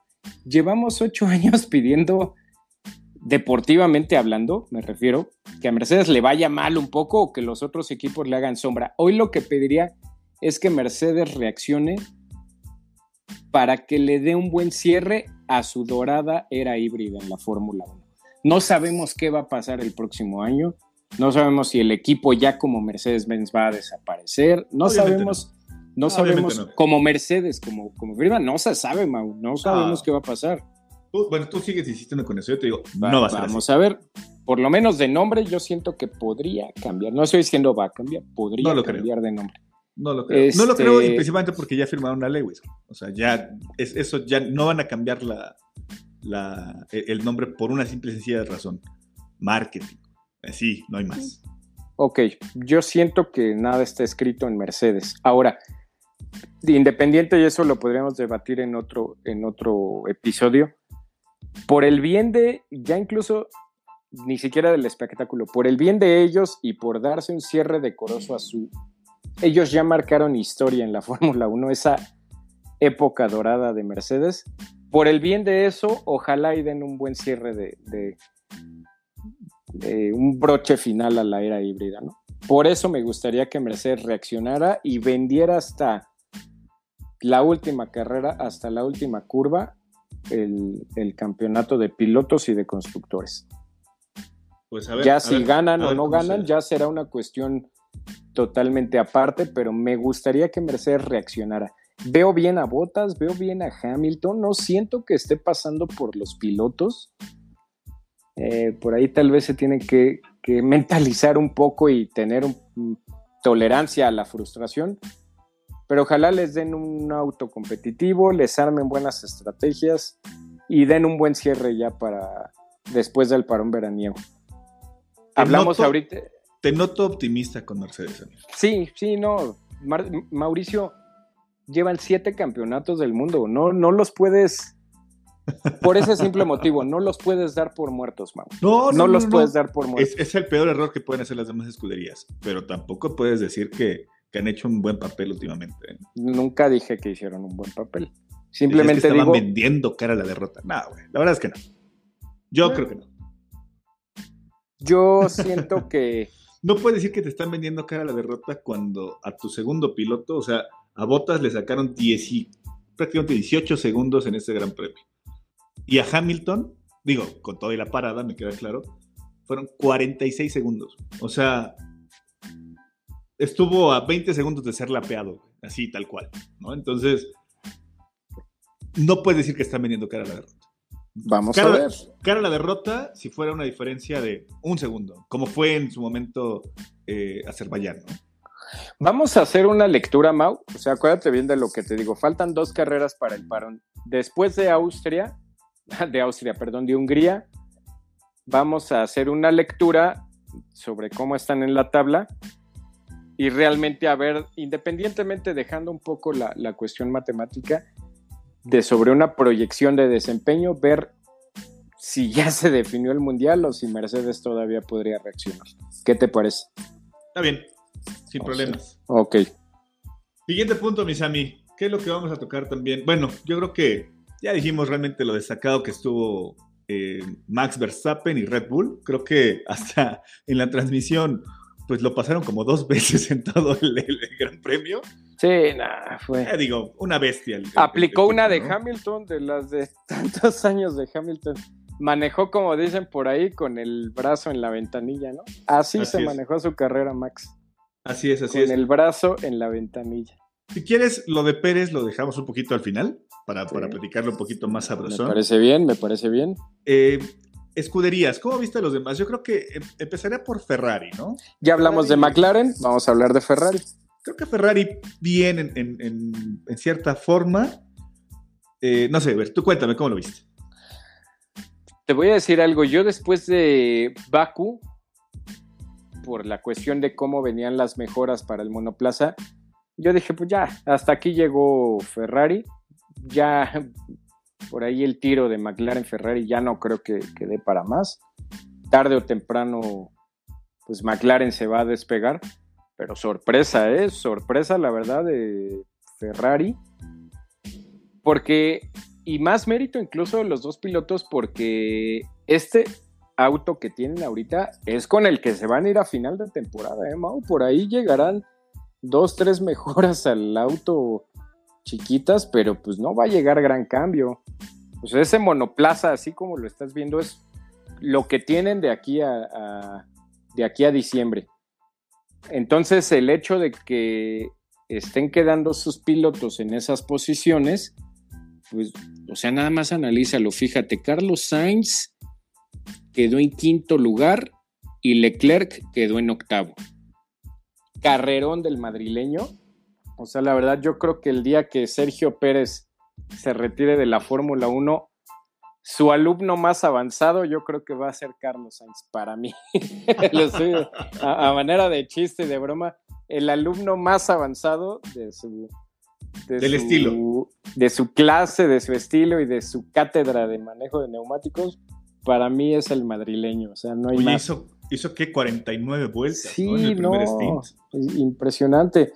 Llevamos ocho años pidiendo, deportivamente hablando, me refiero, que a Mercedes le vaya mal un poco o que los otros equipos le hagan sombra. Hoy lo que pediría es que Mercedes reaccione para que le dé un buen cierre a su dorada era híbrida en la Fórmula 1. No sabemos qué va a pasar el próximo año. No sabemos si el equipo ya como Mercedes-Benz va a desaparecer. No sabemos, no, sabemos como Mercedes, como, como firma, no se sabe, Mau. No sabemos qué va a pasar. bueno, tú sigues insistiendo con eso. Yo te digo, no va a ser Vamos a ver. Por lo menos de nombre, yo siento que podría cambiar. No estoy diciendo va a cambiar, podría cambiar de nombre. No lo creo. No lo creo, y este principalmente porque ya firmaron la Lewis. O sea, ya es, eso ya no van a cambiar la, la, el nombre por una simple y sencilla razón. Marketing. Sí, no hay más. Ok, yo siento que nada está escrito en Mercedes. Ahora, independiente y eso lo podríamos debatir en otro, en otro episodio, por el bien de, ya incluso ni siquiera del espectáculo, por el bien de ellos y por darse un cierre decoroso a su... Ellos ya marcaron historia en la Fórmula 1, esa época dorada de Mercedes. Por el bien de eso, ojalá y den un buen cierre de, un broche final a la era híbrida, ¿no? Por eso me gustaría que Mercedes reaccionara y vendiera hasta la última carrera, hasta la última curva, el, campeonato de pilotos y de constructores. Pues ya si ganan o no ganan, ya será una cuestión totalmente aparte, pero me gustaría que Mercedes reaccionara. Veo bien a Bottas, veo bien a Hamilton, no siento que esté pasando por los pilotos. Eh, por ahí tal vez se tiene que, mentalizar un poco y tener tolerancia a la frustración, pero ojalá les den un auto competitivo, les armen buenas estrategias y den un buen cierre ya para después del parón veraniego. Hablamos ahorita. Te noto optimista con Mercedes. Sí, sí, no. Mauricio, llevan siete campeonatos del mundo. No, no los puedes. Por ese simple motivo, no los puedes dar por muertos, Mau. No, no, los puedes dar por muertos. Es, el peor error que pueden hacer las demás escuderías, pero tampoco puedes decir que, han hecho un buen papel últimamente. ¿eh? Nunca dije que hicieron un buen papel. Simplemente que estaban vendiendo cara a la derrota. No, güey, la verdad es que no. Yo creo que no. Yo siento que. no puedes decir que te están vendiendo cara a la derrota cuando a tu segundo piloto, o sea, a Bottas le sacaron 10 prácticamente 18 segundos en ese Gran Premio. Y a Hamilton, digo, con toda y la parada, me queda claro, fueron 46 segundos. O sea, estuvo a 20 segundos de ser lapeado, así tal cual, ¿no? Entonces, no puedes decir que están vendiendo cara a la derrota. Vamos a ver. Cara a la derrota si fuera una diferencia de un segundo, como fue en su momento eh, Azerbaiyán, ¿no? Vamos a hacer una lectura, Mau. O sea, acuérdate bien de lo que te digo. Faltan dos carreras para el parón. Después de Austria, de Austria, perdón, de Hungría, vamos a hacer una lectura sobre cómo están en la tabla y realmente a ver, independientemente dejando un poco la, la cuestión matemática, de sobre una proyección de desempeño, ver si ya se definió el mundial o si Mercedes todavía podría reaccionar. ¿Qué te parece? Está bien, sin problemas. Ok. Siguiente punto, mis amigos. ¿Qué es lo que vamos a tocar también? Bueno, yo creo que ya dijimos realmente lo destacado que estuvo eh, Max Verstappen y Red Bull. Creo que hasta en la transmisión, pues lo pasaron como dos veces en todo el, Gran Premio. Sí, nada, fue. Eh, digo, una bestia. el- Aplicó una de ¿no? Hamilton, de las de tantos años de Hamilton. Manejó, como dicen por ahí, con el brazo en la ventanilla, ¿no? Así, Así se es. manejó su carrera, Max. Así es, así con es. el brazo en la ventanilla. Si quieres, lo de Pérez lo dejamos un poquito al final para, Sí. para platicarlo un poquito más Me sabrosón. parece bien, me parece bien. Eh, escuderías, ¿cómo viste a los demás? Yo creo que em- empezaría por Ferrari, ¿no? Ya hablamos de. McLaren, vamos a hablar de Ferrari. Creo que Ferrari bien en, en- en- en cierta forma. Eh, no sé, a ver, tú cuéntame cómo lo viste. Te voy a decir algo, yo después de Baku, por la cuestión de cómo venían las mejoras para el monoplaza, yo dije, pues ya, hasta aquí llegó Ferrari, ya por ahí el tiro de McLaren Ferrari ya no creo que, que dé para más. Tarde o temprano, pues McLaren se va a despegar, pero sorpresa, ¿eh? Sorpresa, la verdad, de Ferrari, porque y más mérito incluso de los dos pilotos porque este auto que tienen ahorita es con el que se van a ir a final de temporada, ¿eh, Mau? Por ahí llegarán dos, tres mejoras al auto chiquitas, pero pues no va a llegar gran cambio. Ese monoplaza, así como lo estás viendo, es lo que tienen de aquí a, a- de aquí a diciembre. Entonces, el hecho de que estén quedando sus pilotos en esas posiciones, pues, o sea, nada más analízalo. Fíjate, Carlos Sainz quedó en quinto lugar y Leclerc quedó en octavo. Carrerón del madrileño. O sea, la verdad, yo creo que el día que Sergio Pérez se retire de la Fórmula 1, su alumno más avanzado, yo creo que va a ser Carlos Sainz para mí. Lo estoy- a, a manera de chiste y de broma, el alumno más avanzado de su. de Del su- estilo. De su clase, de su estilo y de su cátedra de manejo de neumáticos, para mí es el madrileño. O sea, no hay Oye, más. hizo, hizo que 49 vueltas Sí, ¿no? en el primer no, impresionante.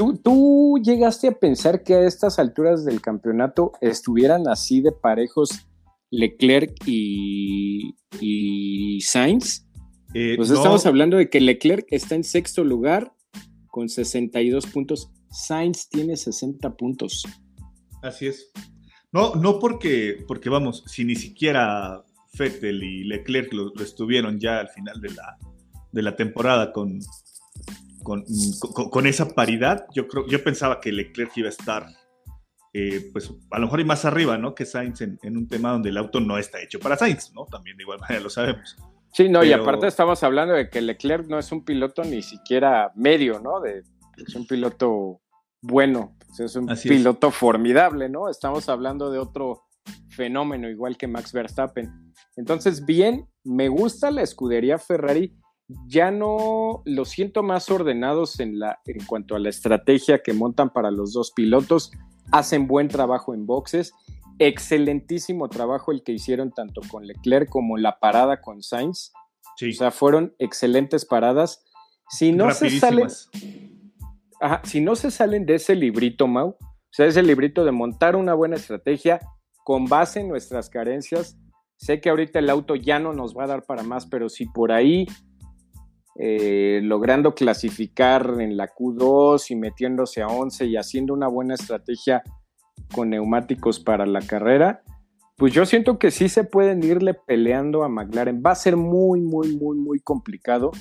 ¿Tú, ¿Tú llegaste a pensar que a estas alturas del campeonato estuvieran así de parejos Leclerc y, y Sainz? Eh, Pues no, estamos hablando de que Leclerc está en sexto lugar con 62 puntos. Sainz tiene 60 puntos. Así es. No, no porque, porque vamos, si ni siquiera Vettel y Leclerc lo, lo estuvieron ya al final de la, de la temporada con, con, con- con esa paridad, yo creo, yo pensaba que Leclerc iba a estar, eh, pues a lo mejor y más arriba, ¿no? Que Sainz en, en un tema donde el auto no está hecho para Sainz, ¿no? También de igual manera lo sabemos. Sí, no, y aparte estamos hablando de que Leclerc no es un piloto ni siquiera medio, ¿no? De, es un piloto bueno, pues es un Así es. piloto formidable, ¿no? Estamos hablando de otro fenómeno, igual que Max Verstappen. Entonces, bien, me gusta la escudería Ferrari. Ya no lo siento más ordenados en, la, en cuanto a la estrategia que montan para los dos pilotos. Hacen buen trabajo en boxes. Excelentísimo trabajo el que hicieron tanto con Leclerc como la parada con Sainz. Sí, O sea, fueron excelentes paradas. Si no se salen. Ajá, si no se salen de ese librito, Mau, o sea, ese librito de montar una buena estrategia con base en nuestras carencias, sé que ahorita el auto ya no nos va a dar para más, pero si por ahí eh, logrando clasificar en la Q2 y metiéndose a 11 y haciendo una buena estrategia con neumáticos para la carrera, pues yo siento que sí se pueden irle peleando a McLaren. Va a ser muy, muy, muy, muy complicado,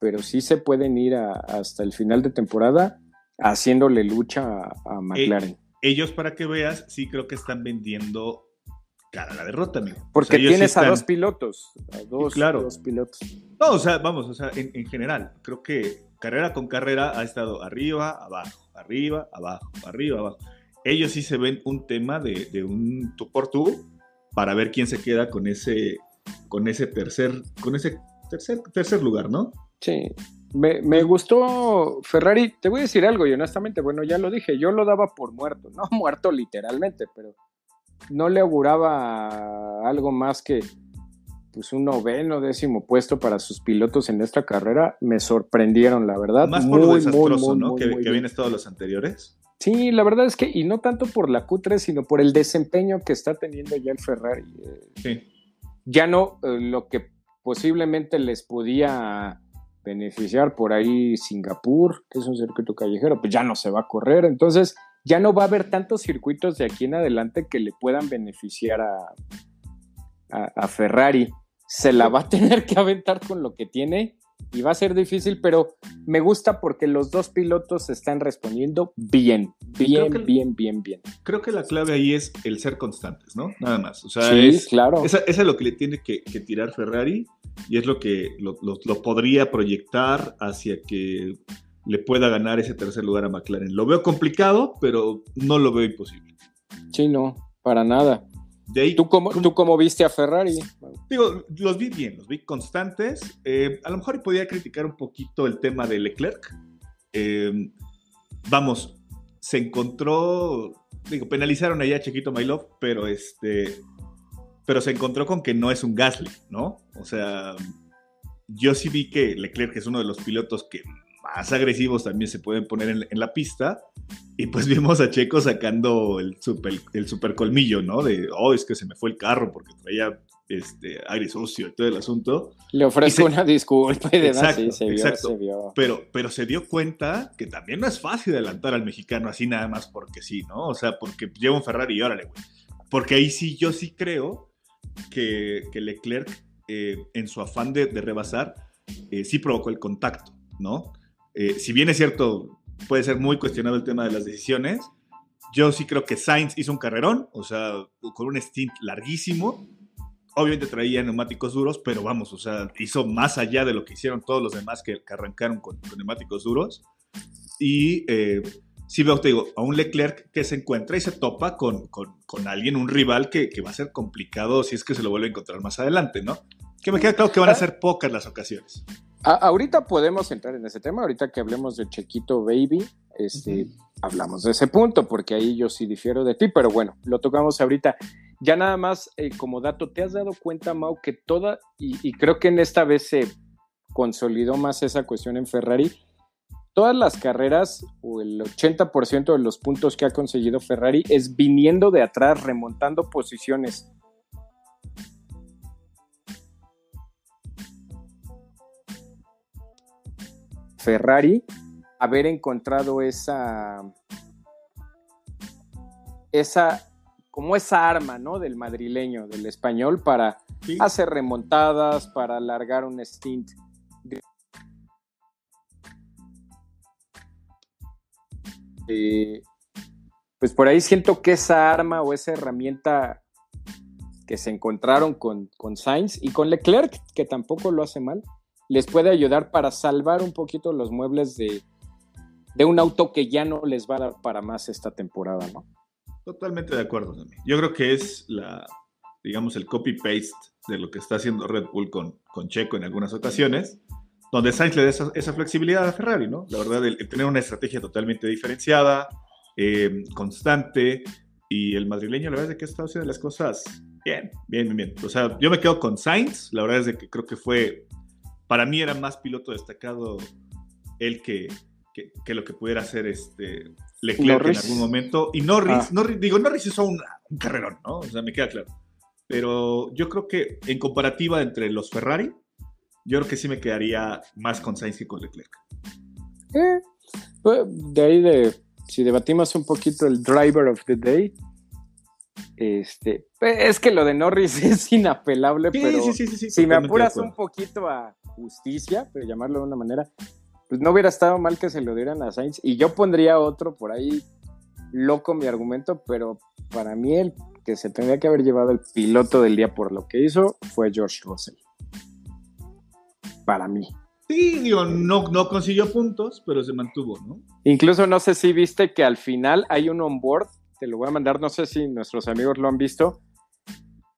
pero sí se pueden ir a- hasta el final de temporada haciéndole lucha a, a McLaren. Ellos, para que veas, sí creo que están vendiendo cara la derrota, amigo. O Porque sea, ellos sí tienes a dos pilotos, a dos, claro. dos pilotos. No, o sea, vamos, o sea, en, en general, creo que carrera con carrera ha estado arriba, abajo, arriba, abajo, arriba, abajo. Ellos sí se ven un tema de, de un tú por tú para ver quién se queda con ese, con ese tercer, con ese tercer, tercer lugar, ¿no? Sí. Me, me gustó Ferrari, te voy a decir algo, y honestamente, bueno, ya lo dije, yo lo daba por muerto, no muerto literalmente, pero no le auguraba algo más que pues un noveno, décimo puesto para sus pilotos en esta carrera. Me sorprendieron, la verdad. Más por lo Muy, desastroso, muy, ¿no? que que vienes todos los anteriores. Sí, la verdad es que, y no tanto por la Q3, sino por el desempeño que está teniendo ya el Ferrari. Eh, Sí. ya no eh, lo que posiblemente les podía beneficiar por ahí Singapur, que es un circuito callejero, pues ya no se va a correr. Entonces, ya no va a haber tantos circuitos de aquí en adelante que le puedan beneficiar a, a, Ferrari. Se la va a tener que aventar con lo que tiene y va a ser difícil, pero me gusta porque los dos pilotos están respondiendo bien, bien, bien, bien, bien. Creo que la clave ahí es el ser constantes, ¿no? Nada más. O sea, sí, claro. Esa, es lo que le tiene que, tirar Ferrari y es lo que lo, podría proyectar hacia que le pueda ganar ese tercer lugar a McLaren. Lo veo complicado, pero no lo veo imposible. Sí, no, para nada. ¿Tú, cómo, ¿Tú cómo viste a Ferrari? Digo, los vi bien, los vi constantes. Eh, a lo mejor podía criticar un poquito el tema de Leclerc. Eh, vamos, se encontró, digo, penalizaron allá a Chiquito My Love, pero este, pero se encontró con que no es un Gasly, ¿no? O sea, yo sí vi que Leclerc es uno de los pilotos que más agresivos también se pueden poner en, la pista. Y pues vimos a Checo sacando el super, el super colmillo, ¿no? De, oh, es que se me fue el carro porque traía este, aire sucio y todo el asunto. Le ofrezco una disculpa y demás. Exacto, se vio, exacto. Pero, pero se dio cuenta que también no es fácil adelantar al mexicano así nada más porque sí, ¿no? O sea, porque lleva un Ferrari y órale, güey. Porque ahí sí, yo sí creo que, que Leclerc, eh, en su afán de, rebasar, eh, sí provocó el contacto, ¿no? Eh, si bien es cierto, puede ser muy cuestionado el tema de las decisiones, yo sí creo que Sainz hizo un carrerón, o sea, con un stint larguísimo. Obviamente traía neumáticos duros, pero vamos, o sea, hizo más allá de lo que hicieron todos los demás que, arrancaron con, neumáticos duros. Y eh, sí veo, te digo, a un Leclerc que se encuentra y se topa con, con, alguien, un rival que, que, va a ser complicado si es que se lo vuelve a encontrar más adelante, ¿no? Que me queda claro que van a ser pocas las ocasiones ahorita podemos entrar en ese tema, ahorita que hablemos de Chequito Baby, este, hablamos de ese punto, porque ahí yo sí difiero de ti, pero bueno, lo tocamos ahorita. Ya nada más eh, como dato, ¿te has dado cuenta, Mau, que toda, y, creo que en esta vez se consolidó más esa cuestión en Ferrari, todas las carreras o el 80% de los puntos que ha conseguido Ferrari es viniendo de atrás, remontando posiciones. Ferrari haber encontrado esa, esa, como esa arma, ¿no? Del madrileño, del español, para hacer remontadas, para alargar un stint. Eh, pues por ahí siento que esa arma o esa herramienta que se encontraron con, con Sainz y con Leclerc, que tampoco lo hace mal, les puede ayudar para salvar un poquito los muebles de, un auto que ya no les va para más esta temporada, ¿no? Totalmente de acuerdo. Yo creo que es la, digamos, el copy-paste de lo que está haciendo Red Bull con, con Checo en algunas ocasiones, donde Sainz le da esa, flexibilidad a Ferrari, ¿no? La verdad, el, tener una estrategia totalmente diferenciada, eh, constante, y el madrileño, la verdad es que está haciendo las cosas bien, bien, bien, bien. O sea, yo me quedo con Sainz, la verdad es de que creo que fue para mí era más piloto destacado él que, que, lo que pudiera hacer este Leclerc en algún momento. Y Norris, ah. digo, Norris hizo un, carrerón, ¿no? O sea, me queda claro. Pero yo creo que en comparativa entre los Ferrari, yo creo que sí me quedaría más con Sainz que con Leclerc. Eh, pues, de ahí de, si debatimos un poquito el driver of the day, este, es que lo de Norris es inapelable, pero si me apuras un poquito a justicia, pero llamarlo de una manera, pues no hubiera estado mal que se lo dieran a Sainz. Y yo pondría otro por ahí, loco mi argumento, pero para mí el que se tendría que haber llevado el piloto del día por lo que hizo fue George Russell. Para mí. Sí, digo, no, no consiguió puntos, pero se mantuvo, ¿no? Incluso no sé si viste que al final hay un onboard te lo voy a mandar, no sé si nuestros amigos lo han visto.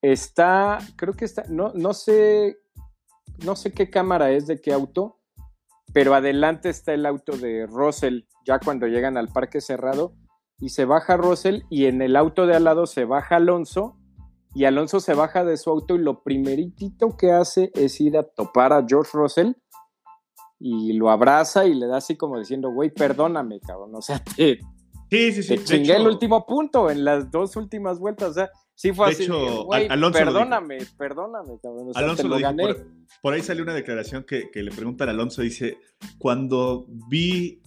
Está, creo que está, no, no sé, no sé qué cámara es de qué auto, pero adelante está el auto de Russell, ya cuando llegan al parque cerrado, y se baja Russell y en el auto de al lado se baja Alonso, y Alonso se baja de su auto y lo primeritito que hace es ir a topar a George Russell y lo abraza y le da así como diciendo, güey, perdóname, cabrón, o sea, te, Sí, sí, sí. Te chingué el último punto en las dos últimas vueltas. O sea, sí fue De así. hecho, güey, Alonso perdóname, perdóname, cabrón. O sea, Alonso te lo lo dijo, gané. por, por ahí salió una declaración que, que le preguntan a Alonso, dice, cuando vi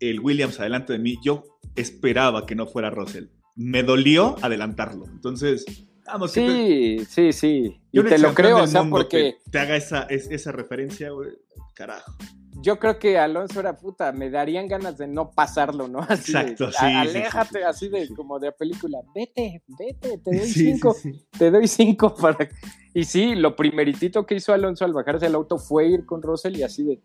el Williams adelante de mí, yo esperaba que no fuera Russell. Me dolió adelantarlo. Entonces, vamos, que te- Sí, sí, sí. y te lo creo, o sea, porque Te, te haga esa, es- esa referencia, güey, carajo. Yo creo que Alonso era puta, me darían ganas de no pasarlo, ¿no? Así de, Exacto, a- sí, aléjate, sí, sí, así sí, de sí. como de película, vete, vete, te doy Sí, cinco, sí, sí. te doy cinco para. Y sí, lo primeritito que hizo Alonso al bajarse del auto fue ir con Russell y así de,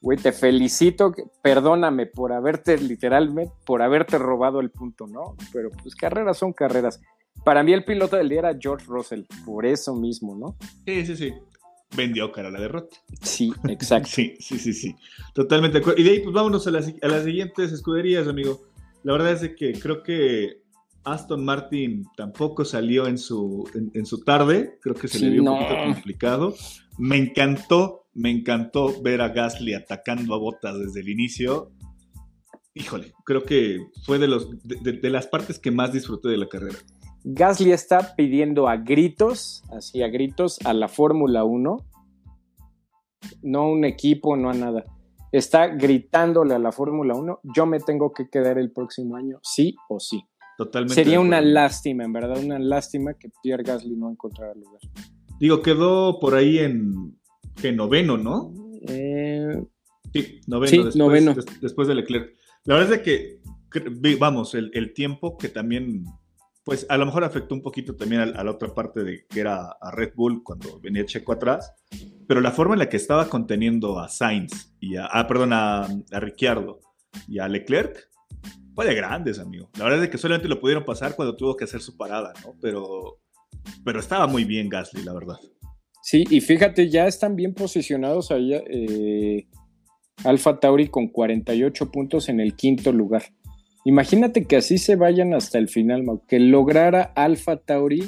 güey, te felicito, perdóname por haberte, literalmente, por haberte robado el punto, ¿no? Pero pues carreras son carreras. Para mí el piloto del día era George Russell, por eso mismo, ¿no? Sí, sí, sí. Vendió cara la derrota. Sí, exacto. Sí, sí, sí, sí. Totalmente de acuerdo. Y de ahí, pues vámonos a las, a las siguientes escuderías, amigo. La verdad es que creo que Aston Martin tampoco salió en su, en, en su tarde. Creo que se le vio no. un poquito complicado. Me encantó, me encantó ver a Gasly atacando a Botas desde el inicio. Híjole, creo que fue de, los, de, de- de las partes que más disfruté de la carrera. Gasly está pidiendo a gritos, así a gritos, a la Fórmula 1, no a un equipo, no a nada. Está gritándole a la Fórmula 1, yo me tengo que quedar el próximo año, sí o sí. Totalmente. Sería una lástima, en verdad, una lástima que Pierre Gasly no encontrara lugar. Digo, quedó por ahí en, que noveno, ¿no? Eh, Sí, noveno, Sí, después, noveno. des- después de Leclerc. La verdad es de que, vamos, el, el tiempo que también, pues a lo mejor afectó un poquito también a, a la otra parte de que era a Red Bull cuando venía Checo atrás, pero la forma en la que estaba conteniendo a Sainz y a, ah, perdón, a, a Ricciardo y a Leclerc, fue de grandes, amigo. La verdad es que solamente lo pudieron pasar cuando tuvo que hacer su parada, ¿no? Pero, pero estaba muy bien Gasly, la verdad. sí, y fíjate, ya están bien posicionados ahí. Eh, Alfa Tauri con 48 puntos en el quinto lugar. Imagínate que así se vayan hasta el final, Mau, que lograra Alfa Tauri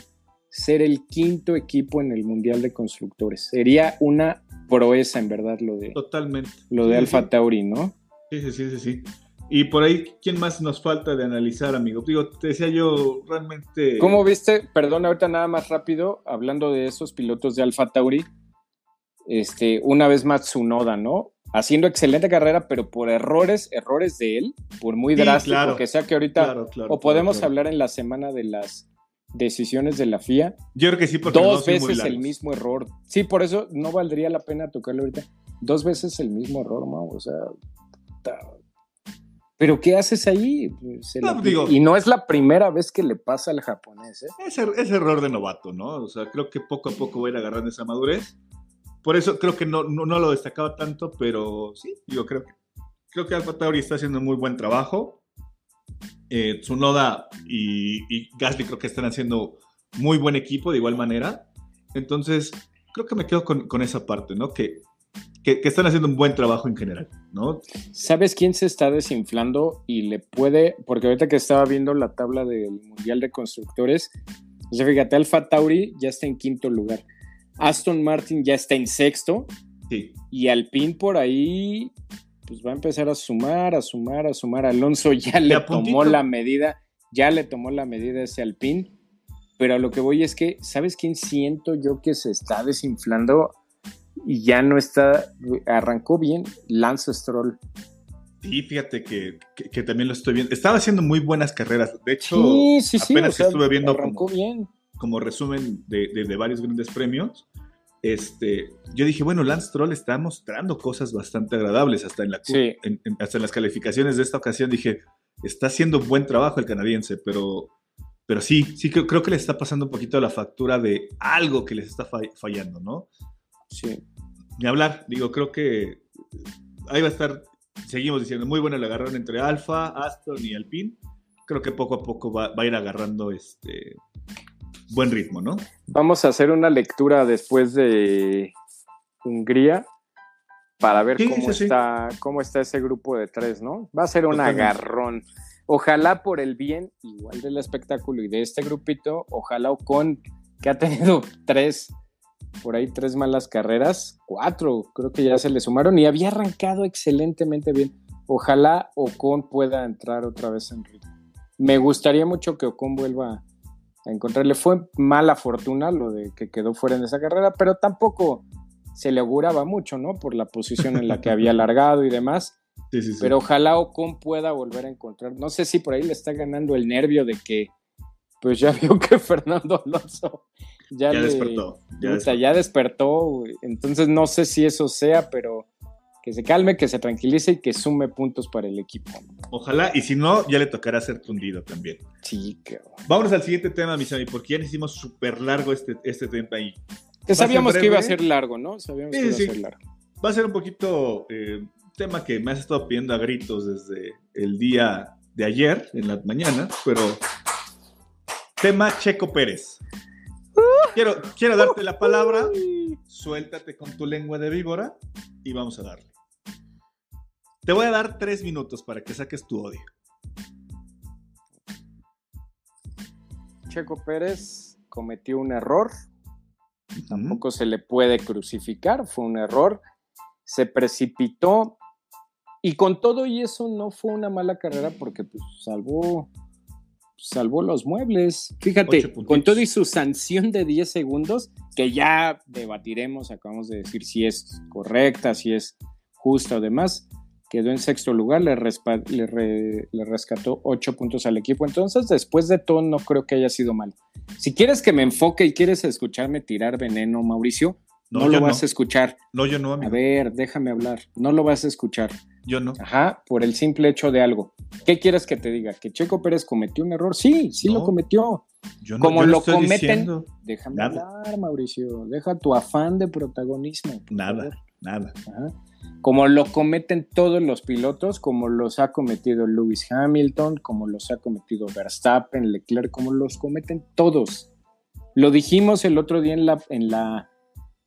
ser el quinto equipo en el Mundial de Constructores. Sería una proeza, en verdad, lo de, Totalmente. lo de Alfa sí. Tauri, ¿no? Sí, sí, sí, sí, sí. Y por ahí, ¿quién más nos falta de analizar, amigo? Digo, te decía yo, realmente... ¿Cómo viste? Perdón, ahorita nada más rápido, hablando de esos pilotos de Alfa Tauri, este, una vez más Tsunoda, ¿no? Haciendo excelente carrera, pero por errores, errores de él, por muy Sí, drástico claro. que sea que ahorita, Claro, claro, o podemos hablar en la semana de las decisiones de la FIA, Yo creo que sí, porque dos veces el mismo error. Sí, por eso no valdría la pena tocarlo ahorita. Dos veces el mismo error, Mau, o sea... Pero ¿qué haces ahí? No, la- digo- y no es la primera vez que le pasa al japonés, ¿eh? Es, er- es error de novato, ¿no? O sea, creo que poco a poco va a ir agarrando esa madurez. Por eso creo que no, no, lo destacaba tanto, pero sí, digo, creo que, creo que Alfa Tauri está haciendo un muy buen trabajo. Eh, Tsunoda y, y Gasly creo que están haciendo muy buen equipo de igual manera. Entonces, creo que me quedo con, con esa parte, ¿no? Que, que, están haciendo un buen trabajo en general, ¿no? ¿Sabes quién se está desinflando y le puede? Porque ahorita que estaba viendo la tabla del Mundial de Constructores, fíjate, Alfa Tauri ya está en quinto lugar. Aston Martin ya está en sexto Sí, y Alpine por ahí pues va a empezar a sumar, a sumar, a sumar. Alonso ya le puntito. tomó la medida, ya le tomó la medida ese Alpine. Pero a lo que voy es que, ¿sabes quién siento yo que se está desinflando y ya no está? Arrancó bien Lance Stroll. sí, fíjate que, que- que también lo estoy viendo. Estaba haciendo muy buenas carreras. De hecho, Sí, sí, sí. apenas o sea, estuve viendo arrancó como- bien. Como resumen de, de- de varios grandes premios, este, yo dije, bueno, Lance Troll está mostrando cosas bastante agradables, hasta en, la, Sí. en- en- hasta en las calificaciones de esta ocasión dije, está haciendo buen trabajo el canadiense, pero, pero sí, sí creo, creo que le está pasando un poquito la factura de algo que les está fa- fallando, ¿no? Sí. Ni hablar, digo, creo que ahí va a estar, seguimos diciendo, muy bueno el agarrón entre Alfa, Aston y Alpine, creo que poco a poco va, va a ir agarrando este buen ritmo, ¿no? Vamos a hacer una lectura después de Hungría para ver Sí, cómo, sí, sí. está, cómo está ese grupo de tres, ¿no? Va a ser un Totalmente. agarrón. Ojalá por el bien igual del espectáculo y de este grupito, ojalá Ocon, que ha tenido tres, por ahí tres malas carreras, cuatro, creo que ya se le sumaron y había arrancado excelentemente bien. Ojalá Ocon pueda entrar otra vez en ritmo. Me gustaría mucho que Ocon vuelva a encontrarle. Fue mala fortuna lo de que quedó fuera en esa carrera, pero tampoco se le auguraba mucho, ¿no? Por la posición en la que había largado y demás. Sí, sí, sí. Pero ojalá Ocon pueda volver a encontrar. No sé si por ahí le está ganando el nervio de que, pues ya vio que Fernando Alonso ya, Ya le- despertó, ya puta, despertó. ya despertó. Entonces no sé si eso sea, pero que se calme, que se tranquilice y que sume puntos para el equipo. Ojalá, y si no, ya le tocará ser tundido también. Sí, cabrón. Vámonos al siguiente tema, mis amigos, porque ya nos hicimos súper largo este, este tema ahí. Que sabíamos que iba a ser largo, ¿no? Sabíamos Sí, que iba sí. a ser largo. Va a ser un poquito eh, tema que me has estado pidiendo a gritos desde el día de ayer, en la mañana, pero tema Checo Pérez. Quiero, quiero darte la palabra, suéltate con tu lengua de víbora y vamos a darle. Te voy a dar tres minutos para que saques tu odio. Checo Pérez cometió un error, tampoco se le puede crucificar, fue un error, se precipitó y con todo y eso no fue una mala carrera porque pues, salvó, salvó los muebles. Fíjate, con todo y su sanción de 10 segundos, que ya debatiremos, acabamos de decir si es correcta, si es justa o demás, quedó en sexto lugar, le, le re- le rescató 8 puntos al equipo. Entonces, después de todo, no creo que haya sido malo. Si quieres que me enfoque y quieres escucharme tirar veneno, Mauricio, no, No, lo vas no. a escuchar. No, yo no, A amigo. ver, déjame hablar. No lo vas a escuchar. Yo no. Ajá, por el simple hecho de algo. ¿Qué quieres que te diga? ¿Que Checo Pérez cometió un error? Sí, sí No. lo cometió. Yo no, Como yo lo estoy cometen- diciendo Déjame Nada. hablar, Mauricio. Deja tu afán de protagonismo. Nada, favor. nada. Ajá. Como lo cometen todos los pilotos, como los ha cometido Lewis Hamilton, como los ha cometido Verstappen, Leclerc, como los cometen todos. Lo dijimos el otro día en la, en la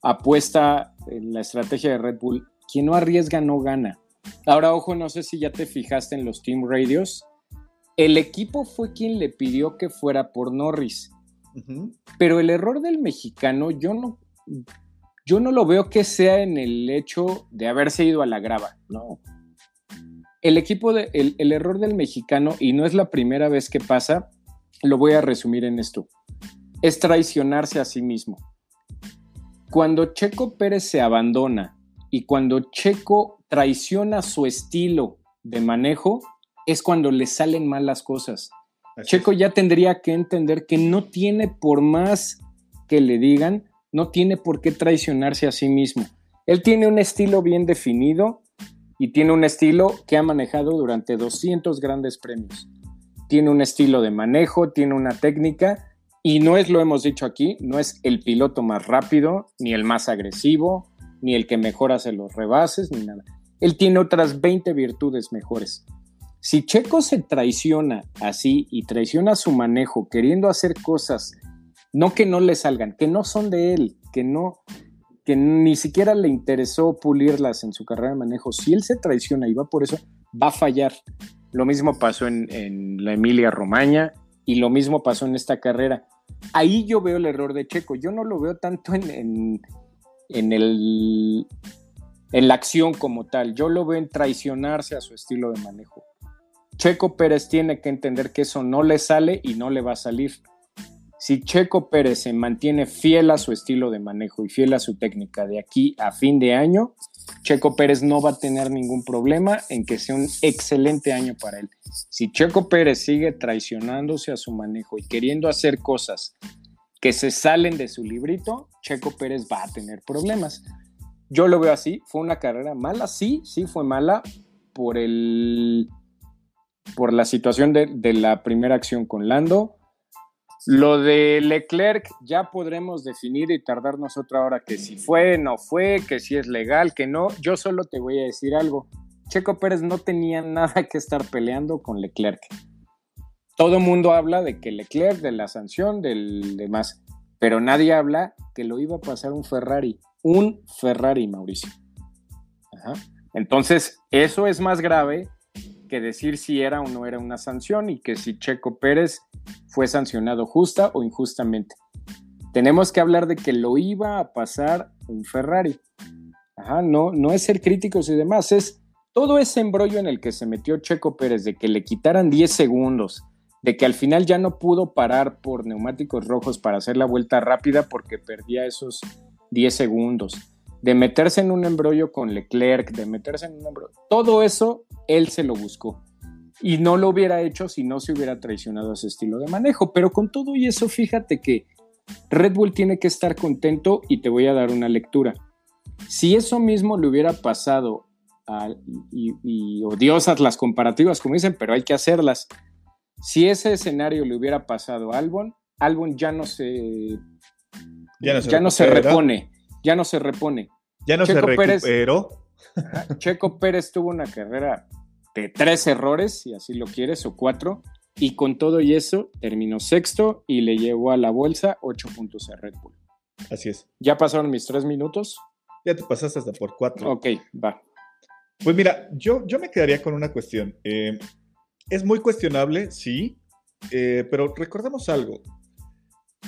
apuesta, en la estrategia de Red Bull. Quien no arriesga no gana. Ahora, ojo, no sé si ya te fijaste en los team radios. El equipo fue quien le pidió que fuera por Norris. Pero el error del mexicano, yo no, yo no lo veo que sea en el hecho de haberse ido a la grava. No. El equipo de, el, el error del mexicano, y no es la primera vez que pasa, lo voy a resumir en esto. Es traicionarse a sí mismo. Cuando Checo Pérez se abandona y cuando Checo traiciona su estilo de manejo, es cuando le salen mal las cosas. Así Checo es. ya tendría que entender que no tiene por más que le digan, no tiene por qué traicionarse a sí mismo. Él tiene un estilo bien definido y tiene un estilo que ha manejado durante 200 grandes premios. Tiene un estilo de manejo, tiene una técnica y no es, lo hemos dicho aquí, no es el piloto más rápido, ni el más agresivo, ni el que mejor hace los rebases, ni nada. Él tiene otras 20 virtudes mejores. Si Checo se traiciona así y traiciona su manejo queriendo hacer cosas, no que no le salgan, que no son de él, que no, que ni siquiera le interesó pulirlas en su carrera de manejo, si él se traiciona y va por eso, va a fallar. Lo mismo pasó en, en la Emilia Romagna y lo mismo pasó en esta carrera. Ahí yo veo el error de Checo. Yo no lo veo tanto en, en, en el, en la acción como tal. Yo lo veo en traicionarse a su estilo de manejo. Checo Pérez tiene que entender que eso no le sale y no le va a salir. Si Checo Pérez se mantiene fiel a su estilo de manejo y fiel a su técnica de aquí a fin de año, Checo Pérez no va a tener ningún problema en que sea un excelente año para él. Si Checo Pérez sigue traicionándose a su manejo y queriendo hacer cosas que se salen de su librito, Checo Pérez va a tener problemas. Yo lo veo así, fue una carrera mala, sí, sí fue mala por el por la situación de, de la primera acción con Lando. Lo de Leclerc ya podremos definir y tardarnos otra hora que si fue, no fue, que si es legal, que no. Yo solo te voy a decir algo. Checo Pérez no tenía nada que estar peleando con Leclerc. Todo mundo habla de que Leclerc, de la sanción, del demás, pero nadie habla que lo iba a pasar un Ferrari. Un Ferrari, Mauricio. Ajá. Entonces, eso es más grave que decir si era o no era una sanción y que si Checo Pérez fue sancionado justa o injustamente. Tenemos que hablar de que lo iba a pasar un Ferrari. Ajá, no, no es ser críticos y demás, es todo ese embrollo en el que se metió Checo Pérez de que le quitaran 10 segundos, de que al final ya no pudo parar por neumáticos rojos para hacer la vuelta rápida porque perdía esos 10 segundos, de meterse en un embrollo con Leclerc, de meterse en un embrollo, todo eso él se lo buscó. Y no lo hubiera hecho si no se hubiera traicionado ese estilo de manejo. Pero con todo y eso, fíjate que Red Bull tiene que estar contento y te voy a dar una lectura. Si eso mismo le hubiera pasado a, y, odiosas las comparativas, como dicen, pero hay que hacerlas. Si ese escenario le hubiera pasado a Albon, Albon ya no se, ya no se, repone, ya no se repone. Ya no se recuperó. Checo Pérez tuvo una carrera de tres errores, si así lo quieres, o cuatro, y con todo y eso terminó sexto y le llevó a la bolsa ocho puntos a Red Bull. Así es. ¿Ya pasaron mis tres minutos? Ya te pasaste hasta por cuatro. Ok, va. Pues mira, yo, yo me quedaría con una cuestión. Eh, es muy cuestionable, sí, eh, pero recordemos algo.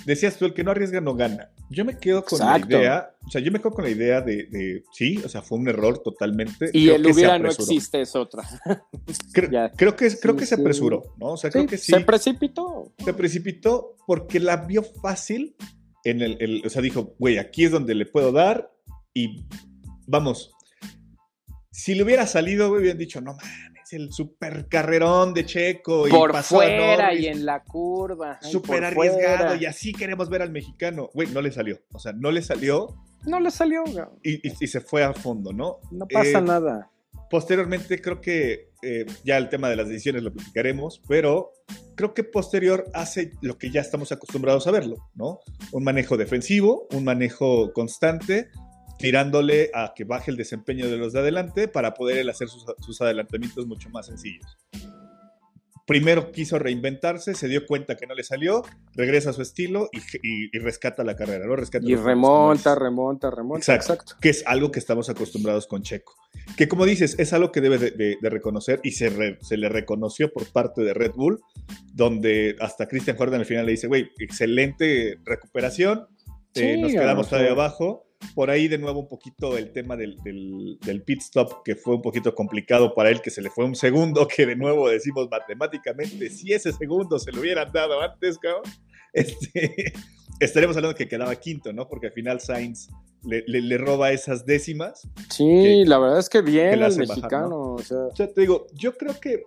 Decías tú, el que no arriesga no gana. Yo me quedo con la idea, o sea, yo me quedo con la idea de, sí, o sea, fue un error totalmente. Y el hubiera no existe, es otra. creo, que, creo que se apresuró, ¿no? O sea, creo que sí. Se precipitó. Se precipitó porque la vio fácil en el, o sea, dijo, güey, aquí es donde le puedo dar y vamos. Si le hubiera salido, hubieran dicho, no mames el super carrerón de Checo. Y por fuera y en la curva. Súper arriesgado y así queremos ver al mexicano. Güey, no le salió. O sea, no le salió. No le salió. Y, y, se fue a fondo, ¿no? No pasa eh, nada. Posteriormente creo que eh, ya el tema de las decisiones lo platicaremos, pero creo que posterior hace lo que ya estamos acostumbrados a verlo, ¿no? Un manejo defensivo, un manejo constante, tirándole a que baje el desempeño de los de adelante para poder hacer sus, adelantamientos mucho más sencillos. Primero quiso reinventarse, se dio cuenta que no le salió, regresa a su estilo y, rescata la carrera, ¿no? Rescata y remonta, remonta, remonta. Exacto, Que es algo que estamos acostumbrados con Checo. Que como dices, es algo que debe de, reconocer y se, se, le reconoció por parte de Red Bull, donde hasta Christian Jordan al final le dice, güey, excelente recuperación, eh, nos quedamos todavía abajo por ahí de nuevo un poquito el tema del, del, pit stop, que fue un poquito complicado para él, que se le fue un segundo, que de nuevo decimos matemáticamente, si ese segundo se lo hubieran dado antes, cabrón, este, estaremos hablando que quedaba quinto, ¿no? Porque al final Sainz le, le, roba esas décimas. Sí, la verdad es que bien el mexicano. o sea. te digo, yo creo que,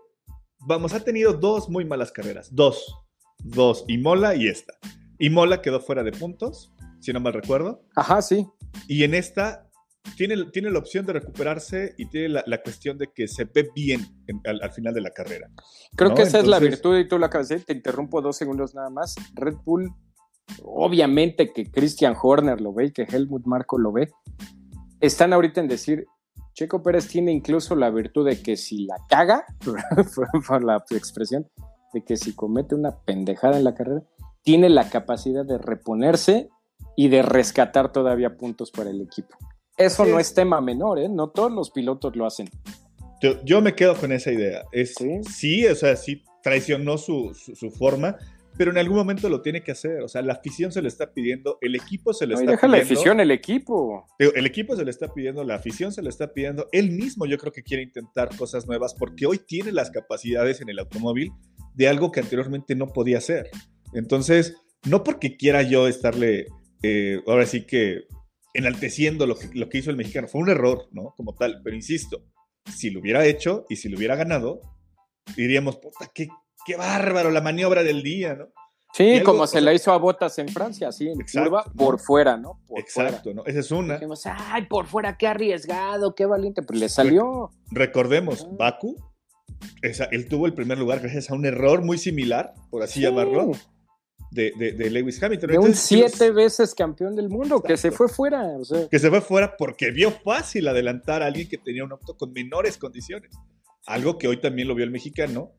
vamos, ha tenido dos muy malas carreras, dos, dos, y Mola y esta. Y Mola quedó fuera de puntos, si no mal recuerdo. Ajá, sí. Y en esta tiene, tiene la opción de recuperarse y tiene la, cuestión de que se ve bien al, final de la carrera. Creo que esa es la virtud y tú la acabas de. Te interrumpo dos segundos nada más. Red Bull, obviamente que Christian Horner lo ve y que Helmut Marco lo ve. Están ahorita en decir, Checo Pérez tiene incluso la virtud de que si la caga, por la expresión, de que si comete una pendejada en la carrera, tiene la capacidad de reponerse y de rescatar todavía puntos para el equipo. Eso no es tema menor, ¿eh? No todos los pilotos lo hacen. Yo, me quedo con esa idea. Es, ¿Sí? o sea, sí traicionó su, forma, pero en algún momento lo tiene que hacer. O sea, la afición se le está pidiendo, el equipo se le está deja pidiendo. la afición, el equipo. El equipo se le está pidiendo, la afición se le está pidiendo. Él mismo yo creo que quiere intentar cosas nuevas porque hoy tiene las capacidades en el automóvil de algo que anteriormente no podía hacer. Entonces, no porque quiera yo estarle eh, ahora sí que enalteciendo lo que, lo que hizo el mexicano. Fue un error, ¿no? Como tal, pero insisto, si lo hubiera hecho y si lo hubiera ganado, diríamos, puta, qué, qué bárbaro la maniobra del día, ¿no? Sí, como se la hizo a Botas en Francia, así en curva, por fuera, ¿no? exacto, ¿no? Esa es una. Dijimos, ay, por fuera, qué arriesgado, qué valiente, pero le salió. recordemos. Baku, él tuvo el primer lugar gracias a un error muy similar, por así llamarlo, de, Lewis Hamilton. De un siete veces campeón del mundo, que se fue fuera. Que se fue fuera porque vio fácil adelantar a alguien que tenía un auto con menores condiciones. Algo que hoy también lo vio el mexicano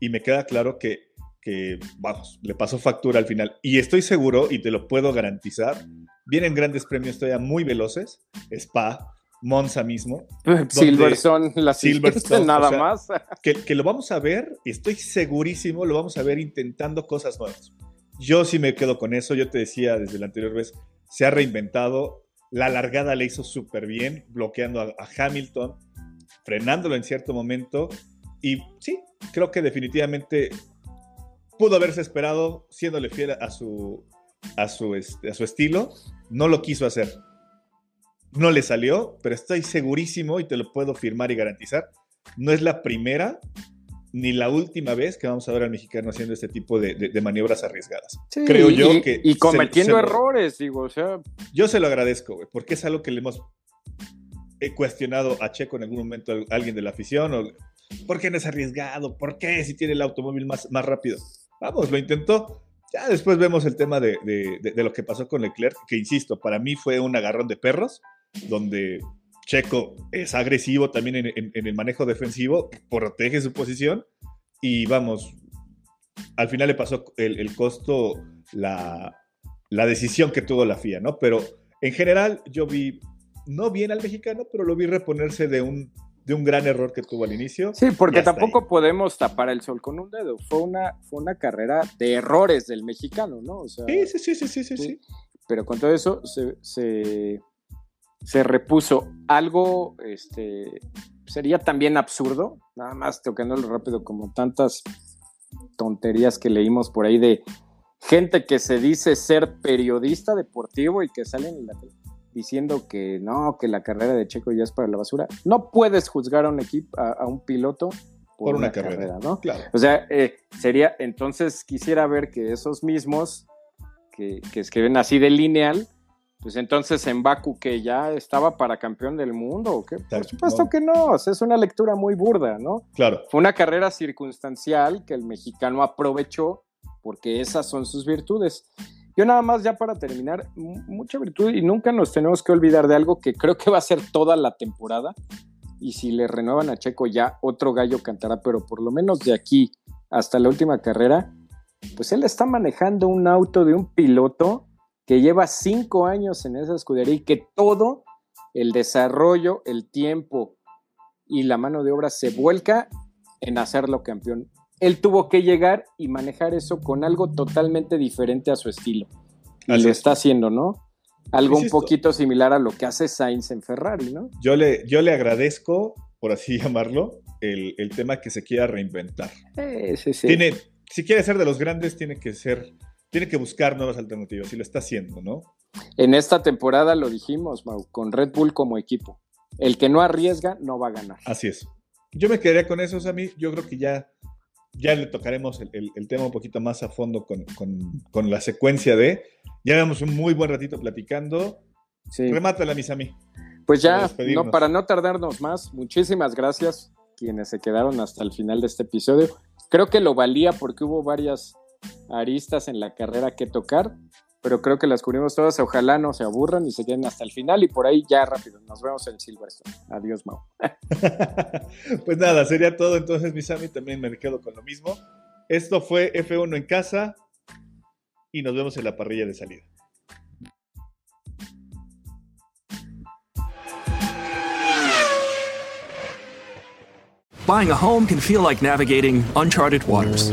y me queda claro que, que, vamos, le pasó factura al final. Y estoy seguro, y te lo puedo garantizar, vienen grandes premios todavía muy veloces, Spa, Monza mismo. Silverstone, la Silverstone, nada más. Que, que, lo vamos a ver, estoy segurísimo, lo vamos a ver intentando cosas nuevas. Yo sí me quedo con eso. Yo te decía desde la anterior vez, se ha reinventado. La largada le hizo súper bien, bloqueando a, Hamilton. frenándolo en cierto momento. Y sí, creo que definitivamente pudo haberse esperado, siéndole fiel a su, a su, este, a su estilo. No lo quiso hacer. No le salió, pero estoy segurísimo y te lo puedo firmar y garantizar. No es la primera ni la última vez que vamos a ver al mexicano haciendo este tipo de, maniobras arriesgadas. Creo yo que. Y cometiendo errores, digo, o sea. Yo se lo agradezco, güey, porque es algo que le hemos he cuestionado a Checo en algún momento a alguien de la afición. O, ¿Por qué no es arriesgado? ¿Por qué si tiene el automóvil más, más rápido? Vamos, lo intentó. Ya después vemos el tema de, de, lo que pasó con Leclerc, que insisto, para mí fue un agarrón de perros, donde Checo es agresivo también en, el manejo defensivo, protege su posición y vamos, al final le pasó el, costo, la, decisión que tuvo la FIA, ¿no? Pero en general yo vi, no bien al mexicano, pero lo vi reponerse de un, de un gran error que tuvo al inicio. Sí, porque tampoco podemos tapar el sol con un dedo. Fue una, fue una carrera de errores del mexicano, ¿no? sí, sí, sí, sí, sí, sí, Pero con todo eso se se repuso algo, este, sería también absurdo, nada más tocándolo rápido, como tantas tonterías que leímos por ahí de gente que se dice ser periodista deportivo y que salen diciendo que no, que la carrera de Checo ya es para la basura. No puedes juzgar a un equipo, a, un piloto por, una, carrera, ¿no? Claro. O sea, eh, sería, entonces quisiera ver que esos mismos que, que escriben así de lineal, pues entonces en Baku que ya estaba para campeón del mundo, ¿o qué? Por supuesto que no, es una lectura muy burda, ¿no? Claro. Fue una carrera circunstancial que el mexicano aprovechó porque esas son sus virtudes. Yo nada más ya para terminar, mucha virtud y nunca nos tenemos que olvidar de algo que creo que va a ser toda la temporada y si le renuevan a Checo ya otro gallo cantará, pero por lo menos de aquí hasta la última carrera, pues él está manejando un auto de un piloto que lleva cinco años en esa escudería y que todo el desarrollo, el tiempo y la mano de obra se vuelca en hacerlo campeón. Él tuvo que llegar y manejar eso con algo totalmente diferente a su estilo. Y lo está haciendo, ¿no? Algo un poquito similar a lo que hace Sainz en Ferrari, ¿no? Yo le, yo le agradezco, por así llamarlo, el, tema que se quiera reinventar. sí, sí. Tiene, si quiere ser de los grandes, tiene que ser tiene que buscar nuevas alternativas y lo está haciendo, ¿no? En esta temporada lo dijimos, Mau, con Red Bull como equipo. El que no arriesga no va a ganar. Así es. Yo me quedaría con eso, Sammy. Yo creo que ya, ya le tocaremos el, tema un poquito más a fondo con, la secuencia de. Ya llevamos un muy buen ratito platicando. Sí. Remátala, mis Sammy. Pues ya, no, para no tardarnos más, muchísimas gracias quienes se quedaron hasta el final de este episodio. Creo que lo valía porque hubo varias aristas en la carrera que tocar, pero creo que las cubrimos todas. Ojalá no se aburran y se queden hasta el final y por ahí ya rápido. Nos vemos en Silverstone. Adiós, Mau. pues nada, sería todo. Entonces, mi Sammy, también me quedo con lo mismo. Esto fue F1 en casa y nos vemos en la parrilla de salida. Buying a home can feel like navigating uncharted waters.